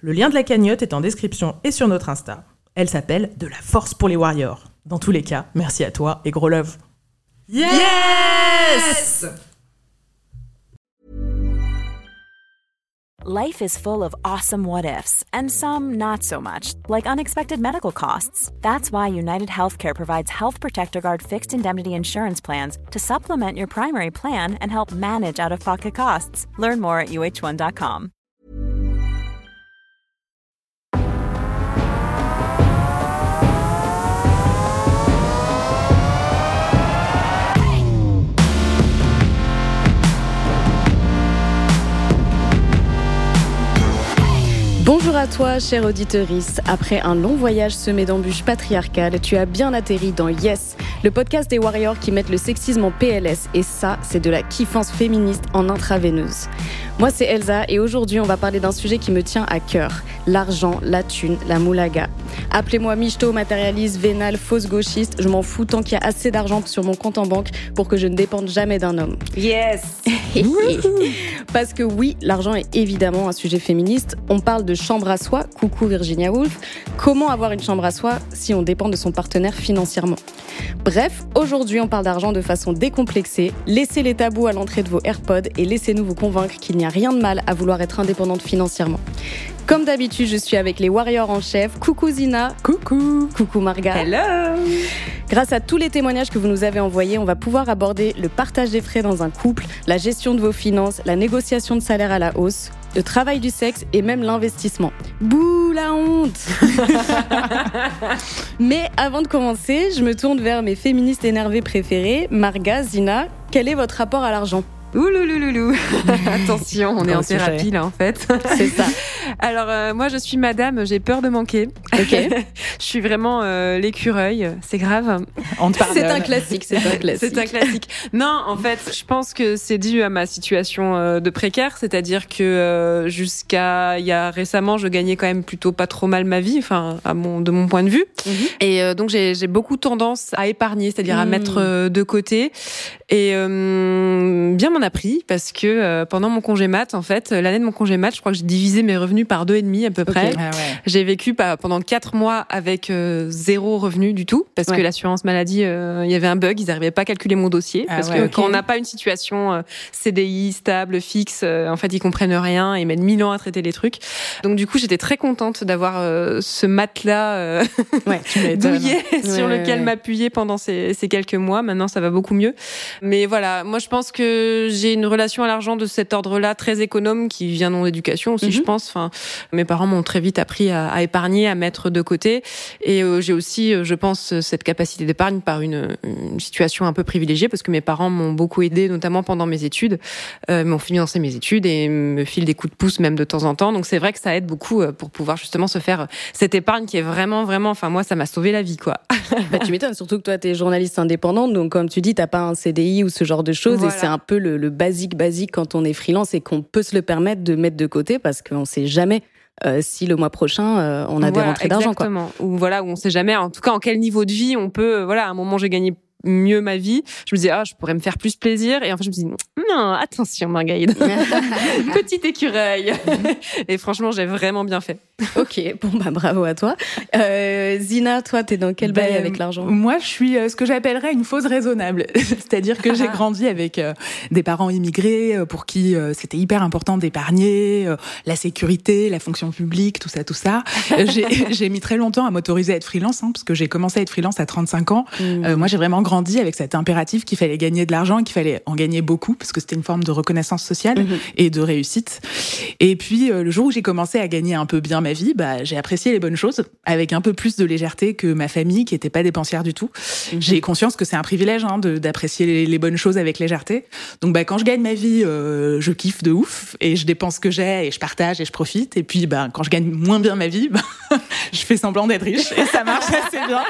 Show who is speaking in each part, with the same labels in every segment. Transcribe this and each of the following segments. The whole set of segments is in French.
Speaker 1: Le lien de la cagnotte est en description et sur notre Insta. Elle s'appelle De la force pour les warriors. Dans tous les cas, merci à toi et gros love.
Speaker 2: Yes!
Speaker 3: Life is full of awesome what ifs, and some not so much, like unexpected medical costs. That's why United Healthcare provides Health Protector Guard fixed indemnity insurance plans to supplement your primary plan and help manage out of pocket costs. Learn more at uh1.com.
Speaker 4: Bonjour à toi, cher auditorice. Après un long voyage semé d'embûches patriarcales, tu as bien atterri dans Yes, le podcast des warriors qui mettent le sexisme en PLS. Et ça, c'est de la kiffance féministe en intraveineuse. Moi, c'est Elsa et aujourd'hui, on va parler d'un sujet qui me tient à cœur l'argent, la thune, la moulaga. Appelez-moi michto, matérialiste, vénal, fausse gauchiste. Je m'en fous tant qu'il y a assez d'argent sur mon compte en banque pour que je ne dépende jamais d'un homme.
Speaker 2: Yes!
Speaker 4: Parce que oui, l'argent est évidemment un sujet féministe. On parle de chambre à soi. Coucou Virginia Woolf. Comment avoir une chambre à soi si on dépend de son partenaire financièrement? Bref, aujourd'hui, on parle d'argent de façon décomplexée. Laissez les tabous à l'entrée de vos AirPods et laissez-nous vous convaincre qu'il n'y a rien de mal à vouloir être indépendante financièrement. Comme d'habitude, je suis avec les warriors en chef. Coucou Zina.
Speaker 1: Coucou.
Speaker 4: Coucou Marga.
Speaker 2: Hello!
Speaker 4: Grâce à tous les témoignages que vous nous avez envoyés, on va pouvoir aborder le partage des frais dans un couple, la gestion de vos finances, la négociation de salaire à la hausse, le travail du sexe et même l'investissement. Bouh la honte Mais avant de commencer, je me tourne vers mes féministes énervées préférées, Marga, Zina. Quel est votre rapport à l'argent?
Speaker 2: Ouloulouloulou Attention, on est en
Speaker 1: sujet.
Speaker 2: thérapie là en fait.
Speaker 4: C'est ça.
Speaker 2: Alors euh, moi je suis madame, j'ai peur de manquer.
Speaker 4: Ok.
Speaker 2: je suis vraiment euh, l'écureuil, c'est grave.
Speaker 1: On te
Speaker 4: C'est un classique, c'est un classique.
Speaker 2: C'est un classique. Non, en fait, je pense que c'est dû à ma situation euh, de précaire, c'est-à-dire que euh, jusqu'à il y a récemment, je gagnais quand même plutôt pas trop mal ma vie, enfin à mon de mon point de vue.
Speaker 4: Mhm.
Speaker 2: Et euh, donc j'ai beaucoup tendance à épargner, c'est-à-dire à
Speaker 4: Mm.
Speaker 2: mettre euh, de côté. Et euh, bien m'en a pris parce que euh, pendant mon congé mat, en fait, l'année de mon congé mat, je crois que j'ai divisé mes revenus par deux et demi à peu près.
Speaker 1: Ah ouais.
Speaker 2: J'ai vécu pendant quatre mois avec euh, zéro revenu du tout parce
Speaker 4: Ouais.
Speaker 2: que l'assurance maladie, euh, il y avait un bug, ils n'arrivaient pas à calculer mon dossier
Speaker 1: Ah
Speaker 2: parce
Speaker 1: ouais,
Speaker 2: que quand on n'a pas une situation euh, CDI stable, fixe, euh, en fait ils comprennent rien, ils mettent mille ans à traiter les trucs. Donc du coup j'étais très contente d'avoir euh, ce matelas euh, douillet sur lequel m'appuyer pendant ces, ces quelques mois. Maintenant, ça va beaucoup mieux. Mais voilà, moi, je pense que j'ai une relation à l'argent de cet ordre-là, très économe, qui vient de mon éducation aussi,
Speaker 4: Mhm.
Speaker 2: je pense. Enfin, mes parents m'ont très vite appris à, à épargner, à mettre de côté. Et euh, j'ai aussi, euh, je pense, cette capacité d'épargne par une, une situation un peu privilégiée, parce que mes parents m'ont beaucoup aidé, notamment pendant mes études, euh, m'ont financé mes études et me filent des coups de pouce même de temps en temps. Donc c'est vrai que ça aide beaucoup euh, pour pouvoir justement se faire cette épargne qui est vraiment, vraiment, enfin moi, ça m'a sauvé la vie, quoi.
Speaker 4: Bah, tu m'étonnes, surtout que toi, tu es journaliste indépendante, donc comme tu dis, t'as pas un CDI ou ce genre de choses,
Speaker 2: Voilà.
Speaker 4: et c'est un peu le, le basique basique quand on est freelance et qu'on peut se le permettre de mettre de côté parce qu'on sait jamais euh, si le mois prochain euh, on a des rentrées d'argent. quoi.
Speaker 2: Ou voilà, où on sait jamais, en tout cas, en quel niveau de vie on peut, euh, voilà, à un moment j'ai gagné mieux ma vie. Je me disais, ah, je pourrais me faire plus plaisir. Et en fait, je me dis, non, attention, Margaïde. Petit écureuil. et franchement, j'ai vraiment bien fait.
Speaker 4: ok, bon bah bravo à toi. Euh, Zina, toi, t'es dans quel bail
Speaker 1: Ben,
Speaker 4: avec l'argent
Speaker 1: Moi, je suis euh, ce que j'appellerais une fausse raisonnable. C'est-à-dire que j'ai grandi avec euh, des parents immigrés pour qui euh, c'était hyper important d'épargner, euh, la sécurité, la fonction publique, tout ça, tout ça. J'ai mis très longtemps à m'autoriser à être freelance, hein, parce que j'ai commencé à être freelance à 35 ans. Euh, moi, j'ai vraiment grandi
Speaker 5: grandi avec cet impératif qu'il fallait gagner de l'argent qu'il fallait en gagner beaucoup parce que c'était une forme de reconnaissance sociale mhm. et de réussite. Et puis le jour où j'ai commencé à gagner un peu bien ma vie, bah, j'ai apprécié les bonnes choses avec un peu plus de légèreté que ma famille qui était pas dépensière du tout. Mhm. J'ai conscience que c'est un privilège hein, d'apprécier les, bonnes choses avec légèreté. Donc bah, quand je gagne ma vie, euh, je kiffe de ouf et je dépense ce que j'ai et je partage et je profite. Et puis bah, quand je gagne moins bien ma vie, bah, je fais semblant d'être riche et ça marche assez bien.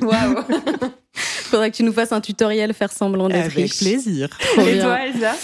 Speaker 4: Waouh Faudrait que tu nous fasses un tutoriel faire semblant d'être riche.
Speaker 5: Avec plaisir.
Speaker 2: et toi, Elsa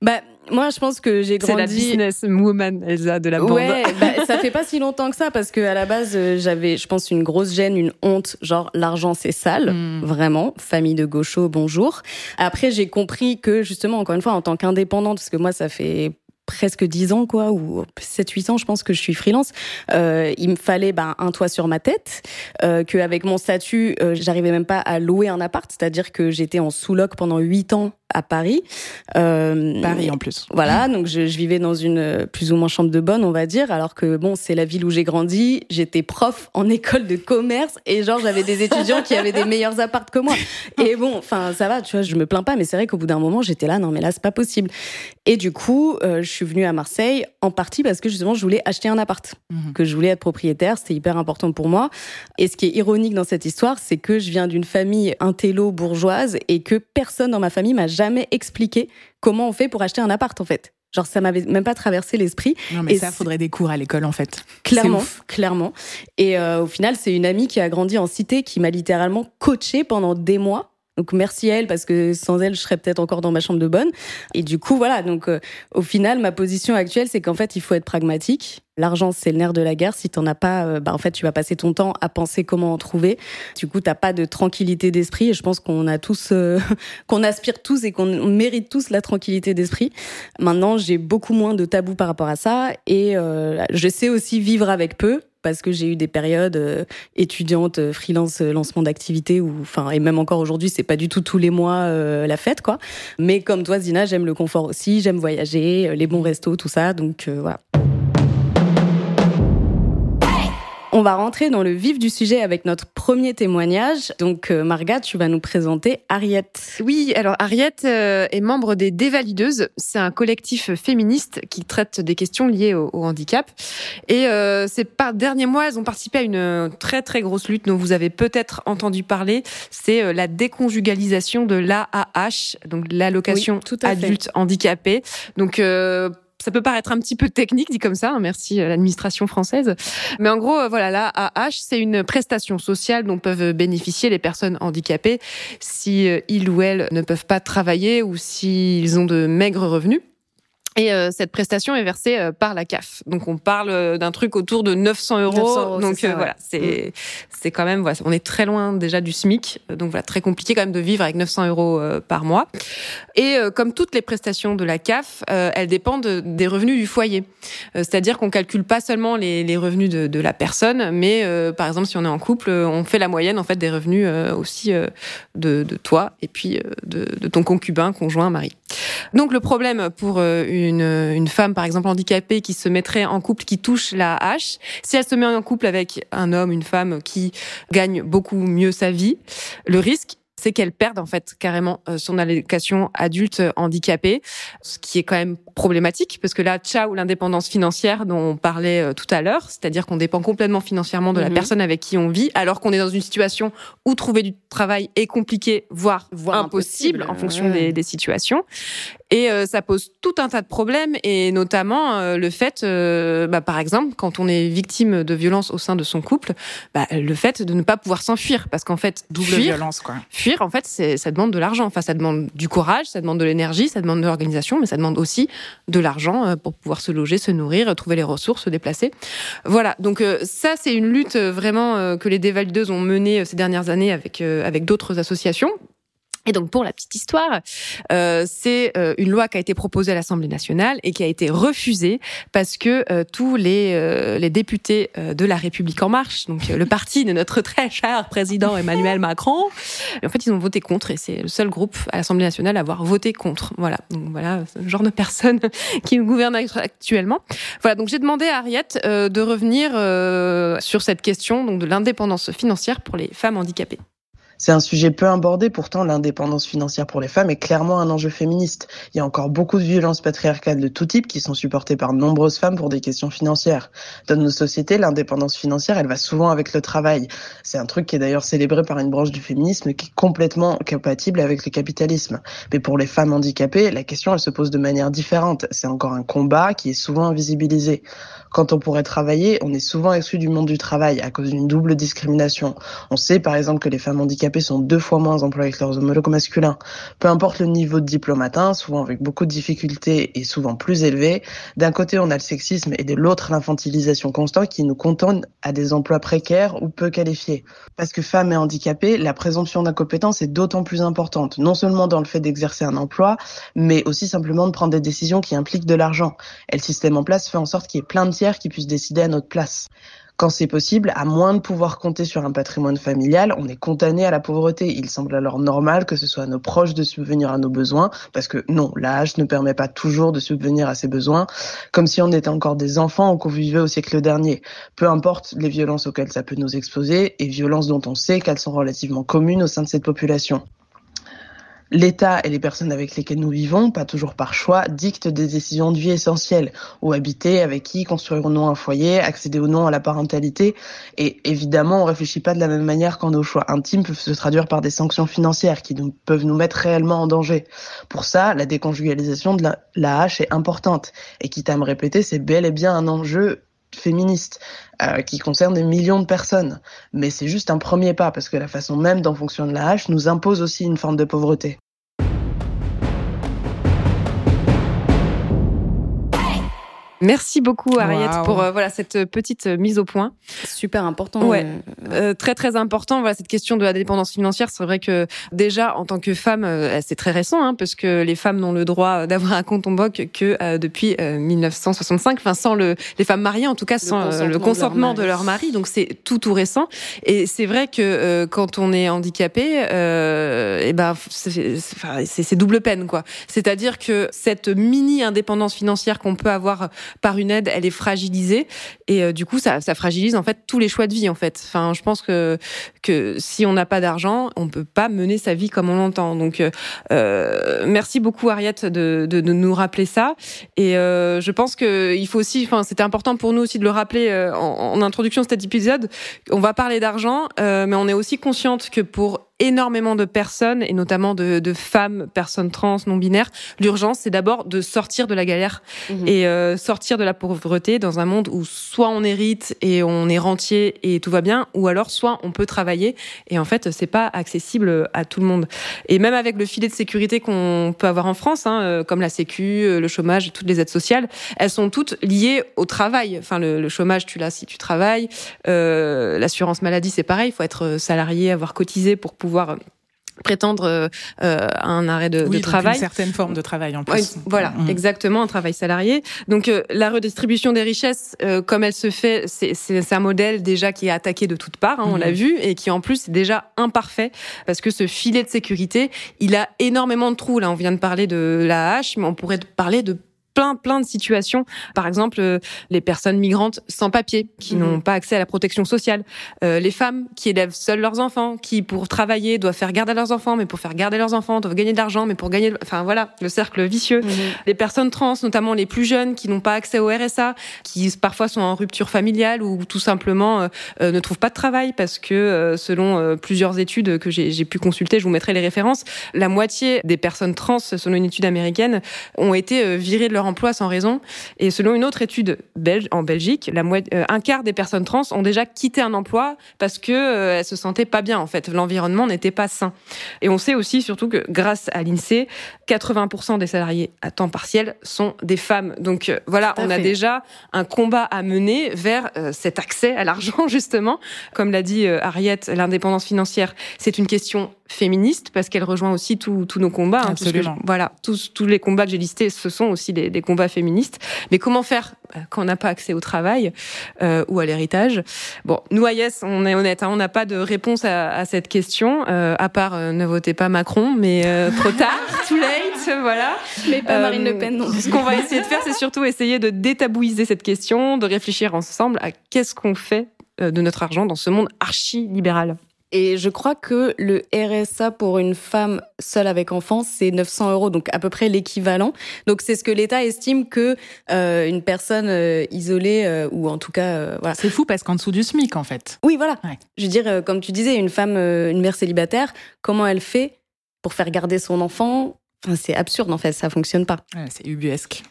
Speaker 4: bah, moi, je pense que j'ai grandi.
Speaker 2: C'est la business woman, Elsa, de la bande.
Speaker 4: Ouais, bah, ça fait pas si longtemps que ça, parce que à la base, euh, j'avais, je pense, une grosse gêne, une honte, genre l'argent c'est sale, hmm. vraiment. Famille de gauchos, bonjour. Après, j'ai compris que justement, encore une fois, en tant qu'indépendante, parce que moi, ça fait presque 10 ans, quoi, ou 7-8 ans, je pense que je suis freelance. Euh, il me fallait ben, un toit sur ma tête, euh, qu'avec mon statut, euh, j'arrivais même pas à louer un appart, c'est-à-dire que j'étais en sous-loc pendant 8 ans à Paris.
Speaker 5: Euh, Paris en plus.
Speaker 4: Voilà, donc je, je, vivais dans une euh, plus ou moins chambre de bonne, on va dire, alors que bon, c'est la ville où j'ai grandi. J'étais prof en école de commerce et genre j'avais des étudiants qui avaient des meilleurs apparts que moi. Et bon, enfin ça va, tu vois, je me plains pas, mais c'est vrai qu'au bout d'un moment j'étais là, non mais là c'est pas possible. Et du coup, euh, je suis venue à Marseille en partie parce que justement je voulais acheter un appart, mhm. que je voulais être propriétaire, c'était hyper important pour moi. Et ce qui est ironique dans cette histoire, c'est que je viens d'une famille intello bourgeoise et que personne dans ma famille m'a jamais expliqué comment on fait pour acheter un appart en fait. Genre ça m'avait même pas traversé l'esprit.
Speaker 5: Non mais et ça faudrait des cours à l'école en fait.
Speaker 4: Clairement, clairement. Et euh, au final, c'est une amie qui a grandi en cité qui m'a littéralement coaché pendant des mois donc merci à elle parce que sans elle, je serais peut-être encore dans ma chambre de bonne. Et du coup, voilà. Donc euh, au final, ma position actuelle, c'est qu'en fait, il faut être pragmatique. L'argent, c'est le nerf de la guerre. Si t'en as pas, euh, bah en fait, tu vas passer ton temps à penser comment en trouver. Du coup, t'as pas de tranquillité d'esprit. Et je pense qu'on a tous, euh, qu'on aspire tous et qu'on mérite tous la tranquillité d'esprit. Maintenant, j'ai beaucoup moins de tabous par rapport à ça et je sais aussi vivre avec peu parce que j'ai eu des périodes euh, étudiantes, euh, freelance, euh, lancement d'activité, enfin et même encore aujourd'hui, c'est pas du tout tous les mois la fête, quoi. Mais comme toi, Zina, j'aime le confort aussi, j'aime voyager, les bons restos, tout ça, donc voilà. On va rentrer dans le vif du sujet avec notre premier témoignage. Donc, euh, Marga, tu vas nous présenter Ariette.
Speaker 2: Oui, alors Ariette euh, est membre des Dévalideuses. C'est un collectif féministe qui traite des questions liées au, handicap. Et euh, ces par derniers mois, elles ont participé à une très très grosse lutte dont vous avez peut-être entendu parler. C'est la déconjugalisation de l'AAH, donc l'allocation adulte handicapé. Donc ça peut paraître un petit peu technique dit comme ça, hein, merci à l'administration française. Mais en gros, euh, voilà, la AH, c'est une prestation sociale dont peuvent bénéficier les personnes handicapées si euh, ils ou elles ne peuvent pas travailler ou s'ils ont de maigres revenus. Et euh, cette prestation est versée euh, par la CAF. Donc on parle euh, d'un truc autour de 900 euros. donc voilà, c'est c'est quand même voilà, on est très loin déjà du SMIC. Donc voilà, très compliqué quand même de vivre avec 900 euros par mois. Et comme toutes les prestations de la CAF, elles dépendent des revenus du foyer. C'est-à-dire qu'on calcule pas seulement les, les revenus de, de, la personne, mais par exemple si on est en couple, on fait la moyenne en fait des revenus aussi de, de toi et puis de, de ton concubin, conjoint, mari. Donc le problème pour une une, femme, par exemple, handicapée, qui se mettrait en couple, qui touche la hache, si elle se met en couple avec un homme, une femme qui gagne beaucoup mieux sa vie, le risque, c'est qu'elle perde en fait carrément euh, son allocation adulte handicapé, ce qui est quand même problématique parce que là, ciao l'indépendance financière dont on parlait euh, tout à l'heure, c'est-à-dire qu'on dépend complètement financièrement de la mhm. personne avec qui on vit, alors qu'on est dans une situation où trouver du travail est compliqué, voire, impossible, en fonction des, des, situations. Et euh, ça pose tout un tas de problèmes, et notamment euh, le fait, euh, bah, par exemple, quand on est victime de violence au sein de son couple, bah, le fait de ne pas pouvoir s'enfuir, parce qu'en fait,
Speaker 5: double violence, quoi.
Speaker 2: Fuir, en fait, ça demande de l'argent. Enfin, ça demande du courage, ça demande de l'énergie, ça demande de l'organisation, mais ça demande aussi de l'argent pour pouvoir se loger, se nourrir, trouver les ressources, se déplacer. Voilà. Donc ça, c'est une lutte vraiment que les dévalideuses ont menée ces dernières années avec avec d'autres associations et donc pour la petite histoire, euh, c'est euh, une loi qui a été proposée à l'Assemblée nationale et qui a été refusée parce que euh, tous les, euh, les députés de la République en marche, donc le parti de notre très cher président Emmanuel Macron, en fait ils ont voté contre et c'est le seul groupe à l'Assemblée nationale à avoir voté contre. Voilà, donc voilà ce genre de personnes qui nous gouvernent actuellement. Voilà, donc j'ai demandé à Ariette de revenir sur cette question donc de l'indépendance financière pour les femmes handicapées
Speaker 6: C'est un sujet peu abordé, pourtant l'indépendance financière pour les femmes est clairement un enjeu féministe. Il y a encore beaucoup de violences patriarcales de tout type qui sont supportées par de nombreuses femmes pour des questions financières. Dans nos sociétés, l'indépendance financière, elle va souvent avec le travail. C'est un truc qui est d'ailleurs célébré par une branche du féminisme qui est complètement compatible avec le capitalisme. Mais pour les femmes handicapées, la question, elle se pose de manière différente. C'est encore un combat qui est souvent invisibilisé. Quand on pourrait travailler, on est souvent exclu du monde du travail à cause d'une double discrimination. On sait par exemple que les femmes handicapées sont deux fois moins employées que leurs homologues masculins. Peu importe le niveau de diplôme atteint, souvent avec beaucoup de difficultés et souvent plus élevé, d'un côté on a le sexisme et de l'autre l'infantilisation constante qui nous cantonne à des emplois précaires ou peu qualifiés. Parce que femmes et handicapées, la présomption d'incompétence est d'autant plus importante, non seulement dans le fait d'exercer un emploi, mais aussi simplement de prendre des décisions qui impliquent de l'argent. Et le système en place fait en sorte qu'il y ait plein de qui puissent décider à notre place. Quand c'est possible, à moins de pouvoir compter sur un patrimoine familial, on est condamné à la pauvreté. Il semble alors normal que ce soit à nos proches de subvenir à nos besoins, parce que non, l'âge ne permet pas toujours de subvenir à ses besoins, comme si on était encore des enfants ou qu'on vivait au siècle dernier. Peu importe les violences auxquelles ça peut nous exposer, et violences dont on sait qu'elles sont relativement communes au sein de cette population. L'État et les personnes avec lesquelles nous vivons, pas toujours par choix, dictent des décisions de vie essentielles. Où habiter, avec qui, construire ou non un foyer, accéder ou non à la parentalité. Et évidemment, on réfléchit pas de la même manière quand nos choix intimes peuvent se traduire par des sanctions financières qui nous, peuvent nous mettre réellement en danger. Pour ça, la déconjugalisation de la, hache est importante. Et quitte à me répéter, c'est bel et bien un enjeu féministe euh, qui concerne des millions de personnes. Mais c'est juste un premier pas parce que la façon même dont fonctionne la hache nous impose aussi une forme de pauvreté.
Speaker 2: Merci beaucoup Ariette pour euh, voilà cette petite euh, mise au point.
Speaker 4: Super important.
Speaker 2: Ouais, euh, très très important. Voilà cette question de la dépendance financière. C'est vrai que déjà en tant que femme, c'est très récent hein, parce que les femmes n'ont le droit d'avoir un compte en banque que depuis 1965. Enfin sans le les femmes mariées en tout cas sans le consentement, de, leur mari. Donc c'est tout tout récent. Et c'est vrai que quand on est handicapé, et eh ben c'est double peine quoi. C'est-à-dire que cette mini indépendance financière qu'on peut avoir par une aide, elle est fragilisée et euh, du coup ça, ça fragilise en fait tous les choix de vie en fait. Enfin, je pense que que si on n'a pas d'argent, on peut pas mener sa vie comme on l'entend. Donc euh, euh merci beaucoup Ariette de, de, de, nous rappeler ça et euh, je pense que il faut aussi, enfin c'était important pour nous aussi de le rappeler euh, en, en introduction de cet épisode. On va parler d'argent, mais on est aussi consciente que pour énormément de personnes, et notamment de, de femmes, personnes trans, non binaires. L'urgence, c'est d'abord de sortir de la galère mhm. et euh, sortir de la pauvreté dans un monde où soit on hérite et on est rentier et tout va bien, ou alors soit on peut travailler et en fait c'est pas accessible à tout le monde. Et même avec le filet de sécurité qu'on peut avoir en France, hein, euh, comme la Sécu, euh, le chômage, toutes les aides sociales, elles sont toutes liées au travail. Enfin le, le chômage, tu l'as si tu travailles. Euh, L'assurance maladie, c'est pareil, il faut être salarié, avoir cotisé pour pouvoir pouvoir prétendre euh, à un arrêt de,
Speaker 5: oui,
Speaker 2: de travail.
Speaker 5: Une certaine forme de travail en plus.
Speaker 2: voilà, mmh. exactement, un travail salarié. Donc euh, la redistribution des richesses, euh, comme elle se fait, c'est un modèle déjà qui est attaqué de toutes parts, hein, on l'a mmh. vu, et qui en plus est déjà imparfait parce que ce filet de sécurité, il a énormément de trous. Là, on vient de parler de la hache, mais on pourrait parler de plein plein de situations. Par exemple, euh, les personnes migrantes sans papier qui mhm. n'ont pas accès à la protection sociale, euh, les femmes qui élèvent seules leurs enfants, qui pour travailler doivent faire garder leurs enfants, mais pour faire garder leurs enfants doivent gagner de l'argent, mais pour gagner, enfin voilà, le cercle vicieux. Mhm. Les personnes trans, notamment les plus jeunes, qui n'ont pas accès au RSA, qui parfois sont en rupture familiale ou tout simplement euh, ne trouvent pas de travail parce que selon plusieurs études que j'ai pu consulter, je vous mettrai les références, la moitié des personnes trans, selon une étude américaine, ont été virées de leur emploi sans raison. Et selon une autre étude belge, en Belgique, la euh, un quart des personnes trans ont déjà quitté un emploi parce que euh, elles se sentaient pas bien. En fait, l'environnement n'était pas sain. Et on sait aussi surtout que grâce à l'Insee, 80% des salariés à temps partiel sont des femmes. Donc euh, voilà, on a déjà un combat à mener vers cet accès à l'argent justement. Comme l'a dit Ariette, l'indépendance financière, c'est une question féministe parce qu'elle rejoint aussi tous nos combats. Hein,
Speaker 5: Absolument.
Speaker 2: voilà, tous, tous les combats que j'ai listés, ce sont aussi des, des combats féministes. Mais comment faire euh, quand on n'a pas accès au travail euh, ou à l'héritage? Bon, nous, à Yes, on est honnête, hein, on n'a pas de réponse à, à cette question, euh, à part euh, ne votez pas Macron, mais euh, trop tard, too late, voilà.
Speaker 4: Mais pas Marine Le Pen non
Speaker 2: Ce qu'on va essayer de faire, c'est surtout essayer de détabouiser cette question, de réfléchir ensemble à qu'est-ce qu'on fait de notre argent dans ce monde archi-libéral.
Speaker 4: Et je crois que le RSA pour une femme seule avec enfant, c'est 900 euros, donc à peu près l'équivalent. Donc c'est ce que l'État estime que euh, une personne euh, isolée euh, ou en tout cas voilà.
Speaker 5: C'est fou parce qu'en dessous du SMIC en fait.
Speaker 4: Oui, voilà. Je veux dire, comme tu disais, une femme, une mère célibataire, comment elle fait pour faire garder son enfant? Enfin, c'est absurde en fait, ça fonctionne pas.
Speaker 5: c'est ubuesque.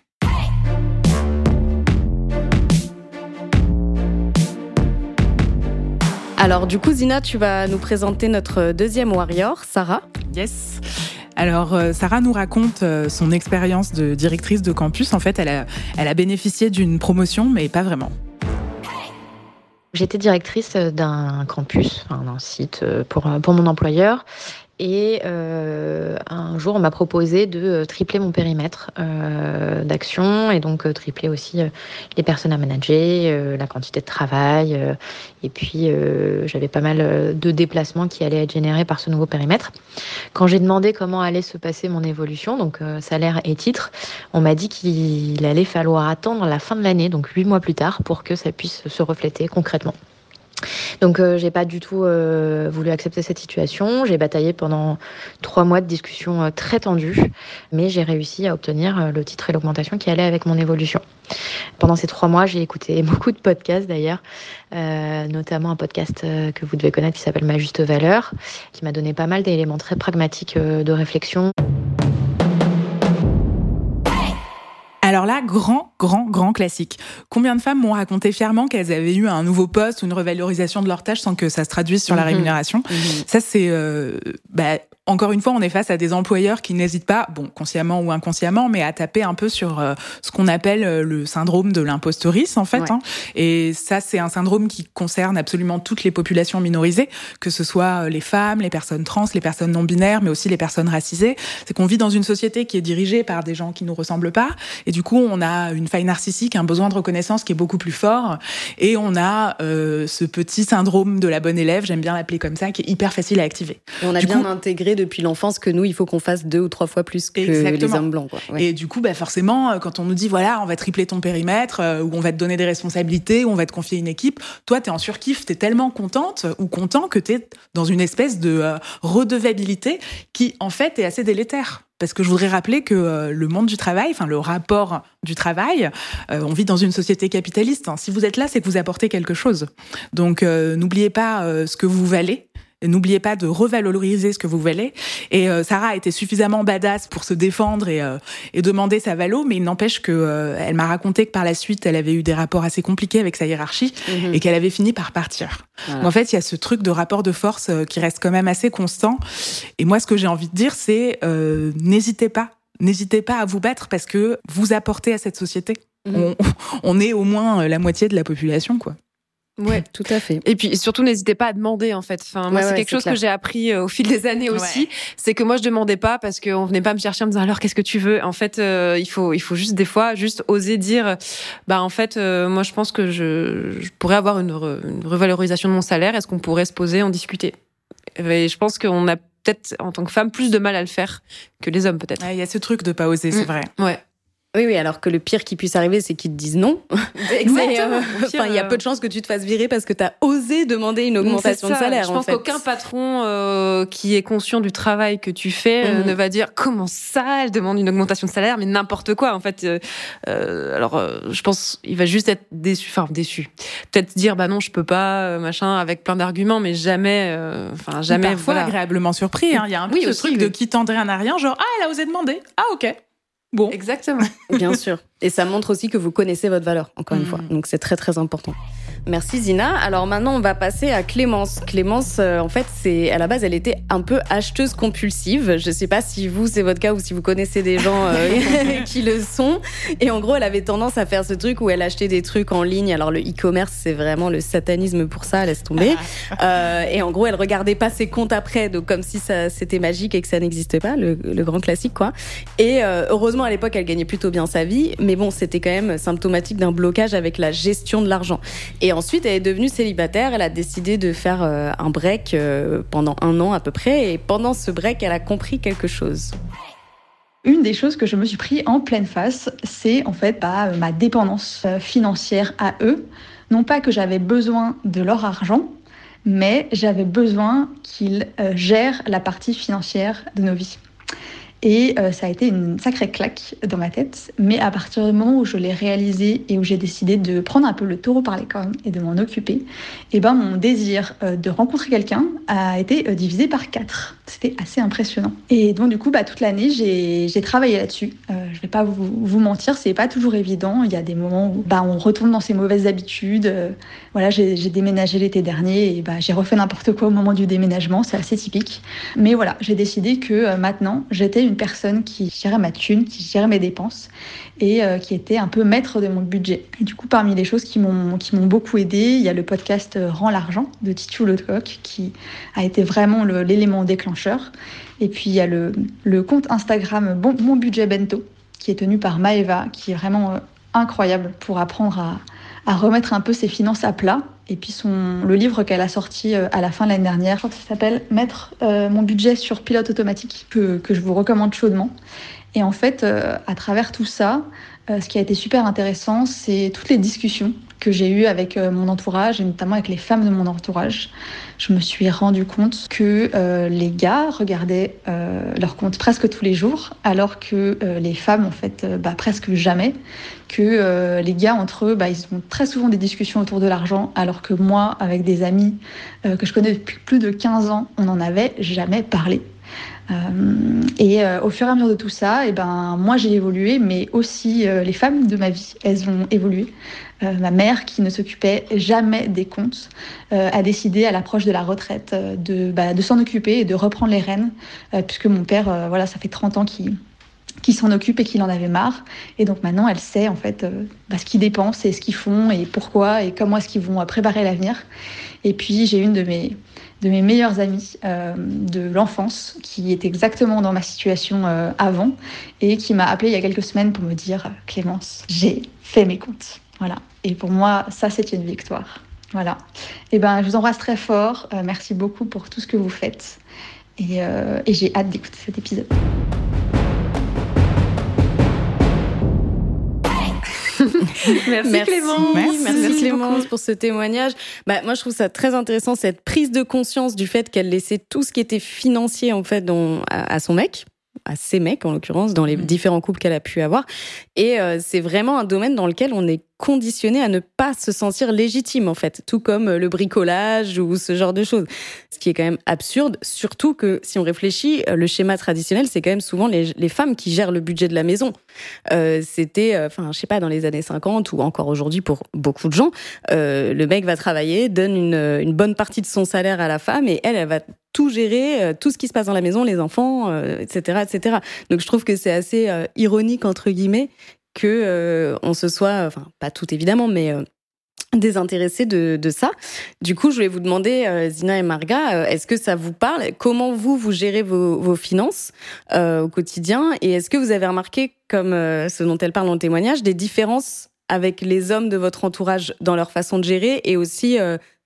Speaker 4: Alors du coup, Zina, tu vas nous présenter notre deuxième warrior, Sarah.
Speaker 5: Yes. Alors, euh, Sarah nous raconte euh, son expérience de directrice de campus. En fait, elle a, elle a bénéficié d'une promotion, mais pas vraiment.
Speaker 7: J'étais directrice d'un campus, d'un site pour, pour mon employeur. Et euh, un jour, on m'a proposé de euh, tripler mon périmètre euh, d'action et donc tripler aussi les personnes à manager, la quantité de travail. et puis, j'avais pas mal de déplacements qui allaient être générés par ce nouveau périmètre. Quand j'ai demandé comment allait se passer mon évolution, donc salaire et titre, on m'a dit qu'il allait falloir attendre la fin de l'année, donc huit mois plus tard, pour que ça puisse se refléter concrètement. Donc euh, j'ai pas du tout euh, voulu accepter cette situation. J'ai bataillé pendant trois mois de discussions euh, très tendues, mais j'ai réussi à obtenir le titre et l'augmentation qui allait avec mon évolution. Pendant ces trois mois, j'ai écouté beaucoup de podcasts d'ailleurs, notamment un podcast que vous devez connaître qui s'appelle Ma Juste Valeur, qui m'a donné pas mal d'éléments très pragmatiques de réflexion.
Speaker 5: Alors là, grand, grand, grand classique. Combien de femmes m'ont raconté fièrement qu'elles avaient eu un nouveau poste ou une revalorisation de leur tâche sans que ça se traduise sur la mhm. rémunération? Mhm. Ça, c'est euh, bah, encore une fois, on est face à des employeurs qui n'hésitent pas, bon, consciemment ou inconsciemment, mais à taper un peu sur euh, ce qu'on appelle euh, le syndrome de l'impostoris, en fait. Hein. Et ça, c'est un syndrome qui concerne absolument toutes les populations minorisées, que ce soit euh, les femmes, les personnes trans, les personnes non binaires, mais aussi les personnes racisées. C'est qu'on vit dans une société qui est dirigée par des gens qui nous ressemblent pas, et du coup, on a une faille narcissique, un besoin de reconnaissance qui est beaucoup plus fort, et on a ce petit syndrome de la bonne élève, j'aime bien l'appeler comme ça, qui est hyper facile à activer.
Speaker 4: Et on a bien intégré depuis l'enfance que nous, il faut qu'on fasse deux ou trois fois plus que les hommes blancs.
Speaker 5: Et du coup, bah forcément, euh, quand on nous dit, voilà, on va tripler ton périmètre, euh, ou on va te donner des responsabilités, ou on va te confier une équipe, toi, tu es en surkiff, tu es tellement contente ou content que tu es dans une espèce de euh, redevabilité qui, en fait, est assez délétère. Parce que je voudrais rappeler que le monde du travail, enfin le rapport du travail, on vit dans une société capitaliste. Hein. Si vous êtes là, c'est que vous apportez quelque chose. Donc n'oubliez pas ce que vous valez N'oubliez pas de revaloriser ce que vous valez. Et euh, Sarah a été suffisamment badass pour se défendre et, euh, et demander sa valo, mais il n'empêche que euh, elle m'a raconté que par la suite, elle avait eu des rapports assez compliqués avec sa hiérarchie mhm. et qu'elle avait fini par partir. en fait, il y a ce truc de rapport de force qui reste quand même assez constant. Et moi, ce que j'ai envie de dire, c'est n'hésitez pas, n'hésitez pas à vous battre parce que vous apportez à cette société. Mhm. On, on est au moins la moitié de la population, quoi.
Speaker 4: Ouais, tout à fait.
Speaker 2: Et puis surtout, n'hésitez pas à demander en fait. Enfin, moi, c'est quelque chose que j'ai appris euh, au fil des années aussi. C'est que moi, je demandais pas parce qu'on venait pas me chercher en me disant alors qu'est-ce que tu veux? En fait, euh, il faut, il faut juste des fois juste oser dire, bah en fait, euh, moi, je pense que je, je pourrais avoir une, une, revalorisation de mon salaire. Est-ce qu'on pourrait se poser, en discuter? Et je pense qu'on a peut-être en tant que femme plus de mal à le faire que les hommes peut-être.
Speaker 5: Il y a ce truc de pas oser, c'est mm. vrai.
Speaker 2: Ouais.
Speaker 4: Oui, oui, alors que le pire qui puisse arriver, c'est qu'ils te disent non. Exactement. Euh, enfin, il y a peu de chances que tu te fasses virer parce que tu as osé demander une augmentation de salaire.
Speaker 2: Je pense qu'aucun patron euh, qui est conscient du travail que tu fais euh, mhm. ne va dire comment ça, elle demande une augmentation de salaire, mais n'importe quoi. En fait, alors je pense il va juste être déçu, enfin déçu. Peut-être dire bah non, je peux pas, machin, avec plein d'arguments, mais jamais, enfin jamais.
Speaker 5: Parfois agréablement surpris. Hein. Il y a un peu ce truc de qui tendrait un à rien, genre ah elle a osé demander, ah ok. Bon.
Speaker 2: Exactement.
Speaker 4: Bien sûr. Et ça montre aussi que vous connaissez votre valeur, encore une mm. fois. Donc c'est très très important. Merci Zina. Alors maintenant, on va passer à Clémence. Clémence, euh, en fait, c'est à la base, elle était un peu acheteuse compulsive. Je sais pas si vous c'est votre cas ou si vous connaissez des gens euh, qui le sont. Et en gros, elle avait tendance à faire ce truc où elle achetait des trucs en ligne. Alors le e-commerce, c'est vraiment le satanisme pour ça. Laisse tomber. euh, et en gros, elle regardait pas ses comptes après, donc comme si ça c'était magique et que ça n'existait pas, le, le, grand classique quoi. Et euh, heureusement à l'époque, elle gagnait plutôt bien sa vie, mais bon, c'était quand même symptomatique d'un blocage avec la gestion de l'argent. Et ensuite, elle est devenue célibataire. Elle a décidé de faire euh, un break euh, pendant un an à peu près. Et pendant ce break, elle a compris quelque chose.
Speaker 8: Une des choses que je me suis pris en pleine face, c'est en fait bah, ma dépendance euh, financière à eux. Non pas que j'avais besoin de leur argent, mais j'avais besoin qu'il euh, gère la partie financière de nos vies. Et euh, ça a été une sacrée claque dans ma tête. Mais à partir du moment où je l'ai réalisé et où j'ai décidé de prendre un peu le taureau par les cornes et de m'en occuper, et eh ben mon désir euh, de rencontrer quelqu'un a été euh, divisé par quatre. C'était assez impressionnant. Et donc du coup, bah, toute l'année, j'ai travaillé là-dessus. je vais pas vous, vous mentir, c'est pas toujours évident. Il y a des moments où bah, on retourne dans ses mauvaises habitudes. voilà, j'ai déménagé l'été dernier et bah, j'ai refait n'importe quoi au moment du déménagement. C'est assez typique. Mais voilà, j'ai décidé que maintenant, j'étais personne qui gérait ma thune, qui gérait mes dépenses et euh, qui était un peu maître de mon budget. Et du coup, parmi les choses qui m'ont beaucoup aidé, il y a le podcast euh, Rends l'argent de Titu Lecoq qui a été vraiment l'élément déclencheur. Et puis il y a le, le compte Instagram Mon Budget Bento qui est tenu par Maeva, qui est vraiment euh, incroyable pour apprendre à, à remettre un peu ses finances à plat. Et puis son, le livre qu'elle a sorti euh, à la fin de l'année dernière, je crois s'appelle Mettre euh, mon budget sur pilote automatique, que, que, je vous recommande chaudement. Et en fait, euh, à travers tout ça, ce qui a été super intéressant, c'est toutes les discussions que j'ai eues avec mon entourage, et notamment avec les femmes de mon entourage. Je me suis rendu compte que les gars regardaient leur compte presque tous les jours, alors que les femmes, en fait, bah, presque jamais que euh, les gars entre eux, bah, ils ont très souvent des discussions autour de l'argent, alors que moi, avec des amis euh, que je connais depuis plus de 15 ans, on n'en avait jamais parlé. Euh, et au fur et à mesure de tout ça, et eh ben, moi j'ai évolué, mais aussi les femmes de ma vie, elles ont évolué. Ma mère, qui ne s'occupait jamais des comptes, a décidé à l'approche de la retraite de, bah, de s'en occuper et de reprendre les rênes, puisque mon père, voilà, ça fait 30 ans qu'il qui s'en occupe et qui en avait marre. Et donc maintenant, elle sait en fait euh, bah, ce qu'ils dépensent et ce qu'ils font et pourquoi et comment est-ce qu'ils vont euh, préparer l'avenir. Et puis j'ai une de mes meilleures amies euh, de l'enfance qui est exactement dans ma situation avant et qui m'a appelé il y a quelques semaines pour me dire Clémence, j'ai fait mes comptes. Voilà. Et pour moi, ça c'est une victoire. Voilà. Et ben, je vous embrasse très fort. merci beaucoup pour tout ce que vous faites. Et, et j'ai hâte d'écouter cet épisode.
Speaker 4: merci, Clémence. Merci, Clémence pour ce témoignage. Bah, moi, je trouve ça très intéressant cette prise de conscience du fait qu'elle laissait tout ce qui était financier en fait à, son mec à ses mecs en l'occurrence dans les mm. différents couples qu'elle a pu avoir et euh, c'est vraiment un domaine dans lequel on est conditionné à ne pas se sentir légitime en fait, tout comme le bricolage ou ce genre de choses. Ce qui est quand même absurde, surtout que si on réfléchit, le schéma traditionnel, c'est quand même souvent les, femmes qui gèrent le budget de la maison. Euh, C'était, euh, enfin, je sais pas, dans les années 50 ou encore aujourd'hui pour beaucoup de gens, euh, le mec va travailler, donne une, bonne partie de son salaire à la femme et elle, elle va tout gérer, euh, tout ce qui se passe dans la maison, les enfants, etc., euh, etc. Donc je trouve que c'est assez ironique entre guillemets que euh, on se soit, enfin pas tout évidemment, mais euh, désintéressé de, ça. Du coup, je voulais vous demander, euh, Zina et Marga, est-ce que ça vous parle? Comment vous, vous gérez vos, vos finances au quotidien? Et est-ce que vous avez remarqué, comme ce dont elle parle dans le témoignage, des différences avec les hommes de votre entourage dans leur façon de gérer et aussi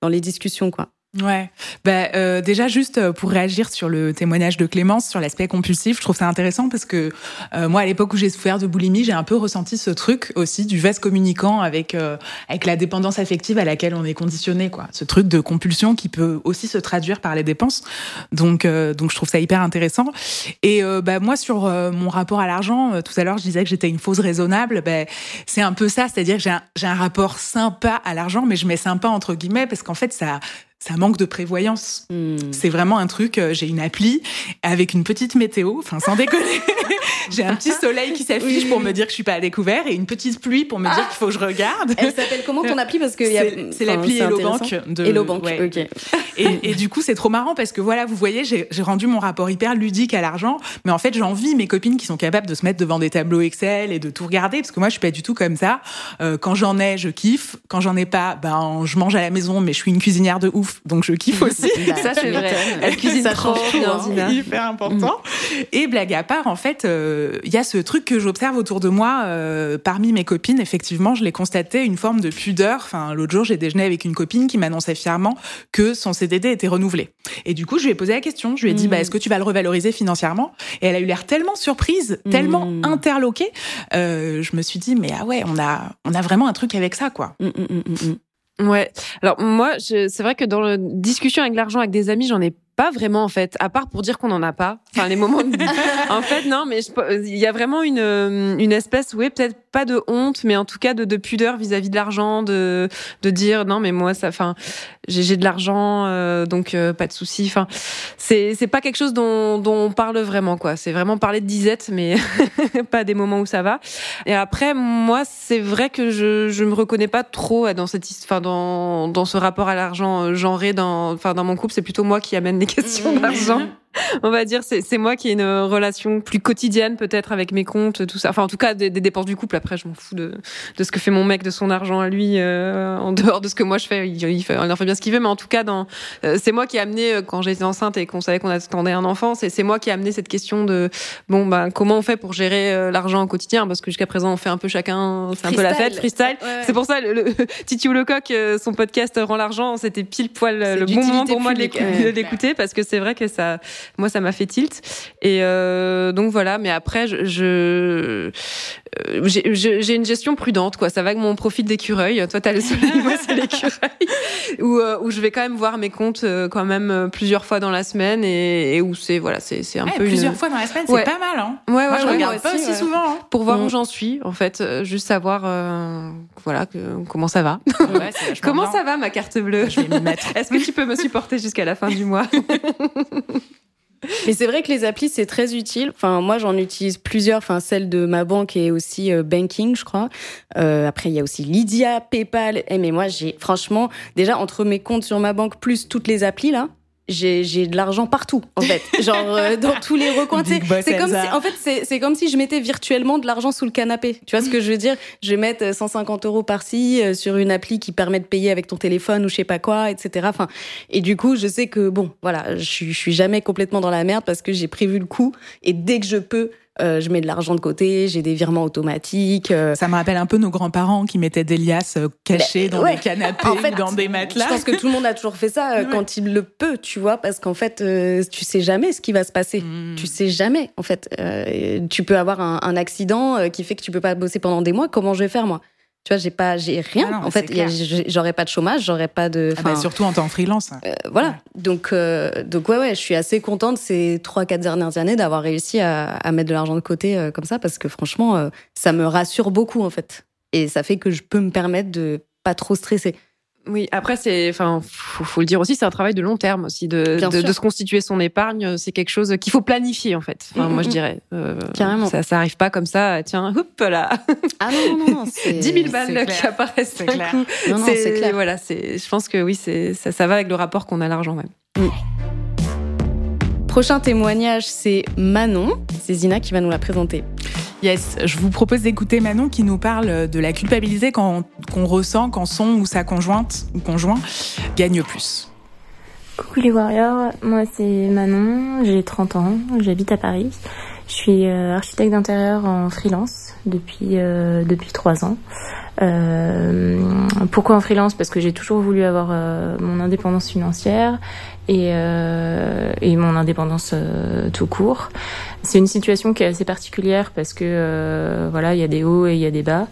Speaker 4: dans les discussions, quoi?
Speaker 5: Ouais, bah, euh, déjà juste euh, pour réagir sur le témoignage de Clémence sur l'aspect compulsif, je trouve ça intéressant parce que euh, moi à l'époque où j'ai souffert de boulimie, j'ai un peu ressenti ce truc aussi du vase communicant avec euh, avec la dépendance affective à laquelle on est conditionné quoi. Ce truc de compulsion qui peut aussi se traduire par les dépenses. Donc donc je trouve ça hyper intéressant. Et bah moi sur mon rapport à l'argent, tout à l'heure je disais que j'étais une fausse raisonnable, bah, c'est un peu ça, c'est-à-dire que j'ai un, j'ai un rapport sympa à l'argent, mais je mets sympa entre guillemets parce qu'en fait ça ça manque de prévoyance. Hmm. C'est vraiment un truc, euh, j'ai une appli avec une petite météo, enfin sans déconner. j'ai un petit soleil qui s'affiche pour me dire que je suis pas à découvert et une petite pluie pour me dire ah. qu'il faut que je regarde.
Speaker 4: Elle s'appelle comment ton appli? Parce que
Speaker 5: c'est l'appli Hello Bank
Speaker 4: de Hello Bank.
Speaker 5: Et, et, du coup, c'est trop marrant parce que voilà, vous voyez, j'ai rendu mon rapport hyper ludique à l'argent, mais en fait, j'envie mes copines qui sont capables de se mettre devant des tableaux Excel et de tout regarder parce que moi, je suis pas du tout comme ça. Euh, quand j'en ai, je kiffe. Quand j'en ai pas, ben je mange à la maison, mais je suis une cuisinière de ouf donc je kiffe aussi.
Speaker 4: ça c'est vrai.
Speaker 5: Elle cuisine ça trop bien, hyper important. Et blague à part, en fait, euh, il y a ce truc que j'observe autour de moi euh, parmi mes copines. Effectivement, je l'ai constaté, une forme de pudeur. Enfin, l'autre jour, j'ai déjeuné avec une copine qui m'annonçait fièrement que son CDD était renouvelé. Et du coup, je lui ai posé la question. Je lui ai dit, bah, est-ce que tu vas le revaloriser financièrement? Et elle a eu l'air tellement surprise, tellement mm. interloquée. Euh, je me suis dit, mais ah ouais, on a, on a vraiment un truc avec ça, quoi.
Speaker 2: Ouais. Alors moi, c'est vrai que dans la discussion avec l'argent avec des amis, j'en ai pas vraiment en fait, à part pour dire qu'on en a pas. Enfin les moments. De... en fait non, mais il y a vraiment une une espèce, oui peut-être pas de honte, mais en tout cas de, de pudeur vis-à-vis de l'argent, de de dire non mais moi ça, enfin j'ai de l'argent euh, donc euh, pas de souci. Enfin c'est c'est pas quelque chose dont dont on parle vraiment quoi. C'est vraiment parler de disette, mais pas des moments où ça va. Et après moi c'est vrai que je je me reconnais pas trop dans cette enfin dans dans ce rapport à l'argent euh, genré dans enfin dans mon couple c'est plutôt moi qui amène questions mmh. d'argent. on va dire c'est moi qui ai une relation plus quotidienne peut-être avec mes comptes tout ça. Enfin en tout cas des, dépenses du couple. Après je m'en fous de, de ce que fait mon mec de son argent à lui euh, en dehors de ce que moi je fais. Il, il, fait, il en fait bien ce qu'il veut mais en tout cas dans euh, c'est moi qui ai amené euh, quand j'étais enceinte et qu'on savait qu'on attendait un enfant c'est c'est moi qui ai amené cette question de bon ben comment on fait pour gérer l'argent au quotidien? Parce que jusqu'à présent on fait un peu chacun c'est un peu la fête freestyle. c'est pour ça le, le Titi ou le coq son podcast rend l'argent c'était pile poil le bon moment pour moi de l'écouter parce que c'est vrai que ça moi, ça m'a fait tilt. Et euh, donc voilà. Mais après, je, je euh, j'ai une gestion prudente, quoi. Ça va avec mon profil d'écureuil. Toi, t'as le soleil, moi, c'est l'écureuil. où, euh, où je vais quand même voir mes comptes euh, quand même plusieurs fois dans la semaine et, et où c'est voilà, c'est c'est un peu
Speaker 5: plusieurs fois dans la semaine, c'est pas mal, hein.
Speaker 2: Ouais, ouais,
Speaker 5: moi, je regarde pas aussi souvent. Hein.
Speaker 2: Pour voir où mm. j'en suis, en fait, juste savoir, voilà, que, comment ça va. Ouais, comment ça va ma carte bleue?
Speaker 5: Je vais m'y mettre.
Speaker 2: Est-ce que tu peux me supporter jusqu'à la fin du mois?
Speaker 4: mais c'est vrai que les applis, c'est très utile. Enfin, moi, j'en utilise plusieurs. Enfin, celle de ma banque et aussi euh, Banking, je crois. Euh, après, il y a aussi Lydia, PayPal. Eh, mais moi, j'ai franchement, déjà, entre mes comptes sur ma banque plus toutes les applis, là, j'ai j'ai de l'argent partout en fait. Genre euh, dans tous les recoins c'est comme si, en fait c'est c'est comme si je mettais virtuellement de l'argent sous le canapé. Tu vois ce que je veux dire? Je vais mettre 150 euros par-ci euh, sur une appli qui permet de payer avec ton téléphone ou je sais pas quoi etc enfin et du coup je sais que bon voilà je, je suis jamais complètement dans la merde parce que j'ai prévu le coup. Et dès que je peux euh, je mets de l'argent de côté, j'ai des virements automatiques. Euh.
Speaker 5: Ça me rappelle un peu nos grands-parents qui mettaient des liasses euh, cachées dans des canapés ou dans des matelas.
Speaker 4: Je pense que tout le monde a toujours fait ça quand il le peut, tu vois, parce qu'en fait, tu sais jamais ce qui va se passer. Hmm. Tu sais jamais, en fait. tu peux avoir un, un accident qui fait que tu peux pas bosser pendant des mois. Comment je vais faire, moi? Tu vois, j'ai pas, j'ai rien. Ah en fait, j'aurais pas de chômage, j'aurais pas de.
Speaker 5: Ah bah surtout en tant que freelance.
Speaker 4: Euh, voilà. Donc, euh, donc ouais, ouais, je suis assez contente ces trois, quatre dernières années d'avoir réussi à, à, mettre de l'argent de côté euh, comme ça parce que franchement, euh, ça me rassure beaucoup en fait, et ça fait que je peux me permettre de pas trop stresser.
Speaker 2: Oui, après c'est, enfin, faut, faut, le dire aussi, c'est un travail de long terme aussi de, de, de, se constituer son épargne. C'est quelque chose qu'il faut planifier en fait. Enfin, moi je dirais. Euh,
Speaker 4: Carrément.
Speaker 2: Ça, ça arrive pas comme ça. Tiens, hop là.
Speaker 4: Ah non non non.
Speaker 2: 10 000 balles qui apparaissent. C'est clair. Coup. Non non c'est clair. Voilà, c'est. Je pense que oui, c'est ça, ça va avec le rapport qu'on a à l'argent même. Mm.
Speaker 4: Prochain témoignage, c'est Manon. C'est Zina qui va nous la présenter.
Speaker 5: Yes, je vous propose d'écouter Manon qui nous parle de la culpabilité qu'on ressent quand son ou sa conjointe ou conjoint gagne plus.
Speaker 9: Coucou les warriors, moi c'est Manon, j'ai 30 ans, j'habite à Paris. Je suis euh, architecte d'intérieur en freelance depuis euh, depuis 3 ans. Euh, pourquoi en freelance? Parce que j'ai toujours voulu avoir euh, mon indépendance financière et, euh, et mon indépendance euh, tout court. C'est une situation qui est assez particulière parce que euh, voilà, il y a des hauts et il y a des bas.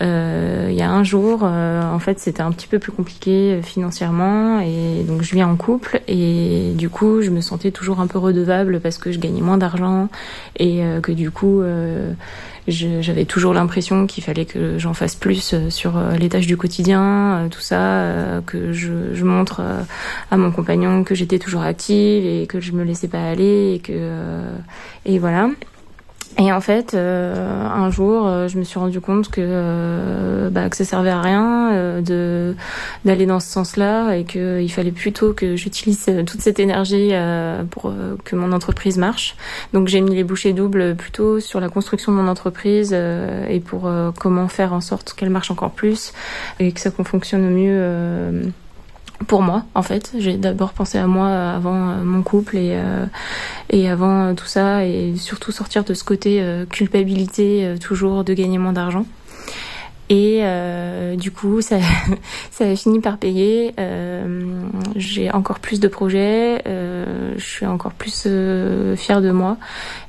Speaker 9: il y a un jour, en fait, c'était un petit peu plus compliqué financièrement et donc je viens en couple et du coup, je me sentais toujours un peu redevable parce que je gagnais moins d'argent et que du coup j'avais toujours l'impression qu'il fallait que j'en fasse plus euh, sur euh, les tâches du quotidien, euh, tout ça, que je, je montre à mon compagnon que j'étais toujours active et que je me laissais pas aller et que et voilà. Et en fait, euh, un jour, euh, je me suis rendu compte que, euh, bah, ça servait à rien de d'aller dans ce sens-là et qu'il fallait plutôt que j'utilise toute cette énergie pour que mon entreprise marche. Donc j'ai mis les bouchées doubles plutôt sur la construction de mon entreprise et pour comment faire en sorte qu'elle marche encore plus et que ça fonctionne au mieux pour moi en fait. J'ai d'abord pensé à moi avant euh, mon couple et euh, et avant euh, tout ça et surtout sortir de ce côté culpabilité toujours de gagner moins d'argent Et euh, du coup, ça, ça a fini par payer. Euh, j'ai encore plus de projets. Euh, je suis encore plus euh, fière de moi.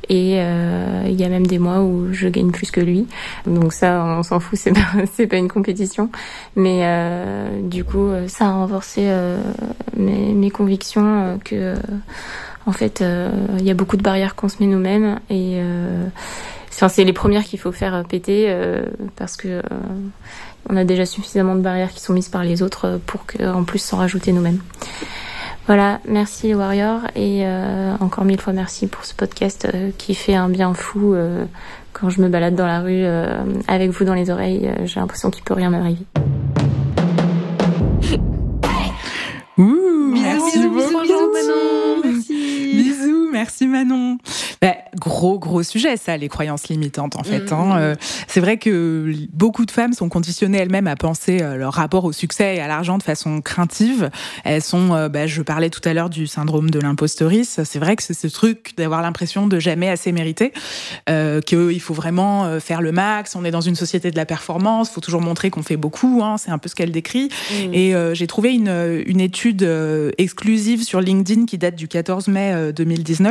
Speaker 9: Et euh, il y a même des mois où je gagne plus que lui. Donc ça, on s'en fout. C'est pas, c'est pas une compétition. Mais du coup, ça a renforcé mes, mes, convictions que, en fait, il y a beaucoup de barrières qu'on se met nous-mêmes et Enfin, c'est les premières qu'il faut faire péter euh, parce que euh, on a déjà suffisamment de barrières qui sont mises par les autres euh, pour qu'en plus s'en rajouter nous-mêmes. Voilà, merci les Warriors et encore mille fois merci pour ce podcast qui fait un bien fou quand je me balade dans la rue avec vous dans les oreilles. J'ai l'impression qu'il peut rien m'arriver.
Speaker 5: Ouh, merci beaucoup. Merci. Manon. Bah, gros, gros sujet, ça, les croyances limitantes, en fait. Hein. Mm. Euh, c'est vrai que beaucoup de femmes sont conditionnées elles-mêmes à penser euh, leur rapport au succès et à l'argent de façon craintive. Elles sont, euh, bah, je parlais tout à l'heure du syndrome de l'imposteurice. C'est vrai que c'est ce truc d'avoir l'impression de jamais assez mériter, euh, qu'il faut vraiment faire le max. On est dans une société de la performance, il faut toujours montrer qu'on fait beaucoup. Hein, c'est un peu ce qu'elle décrit. Mm. Et j'ai trouvé une, une étude exclusive sur LinkedIn qui date du 14 mai 2019,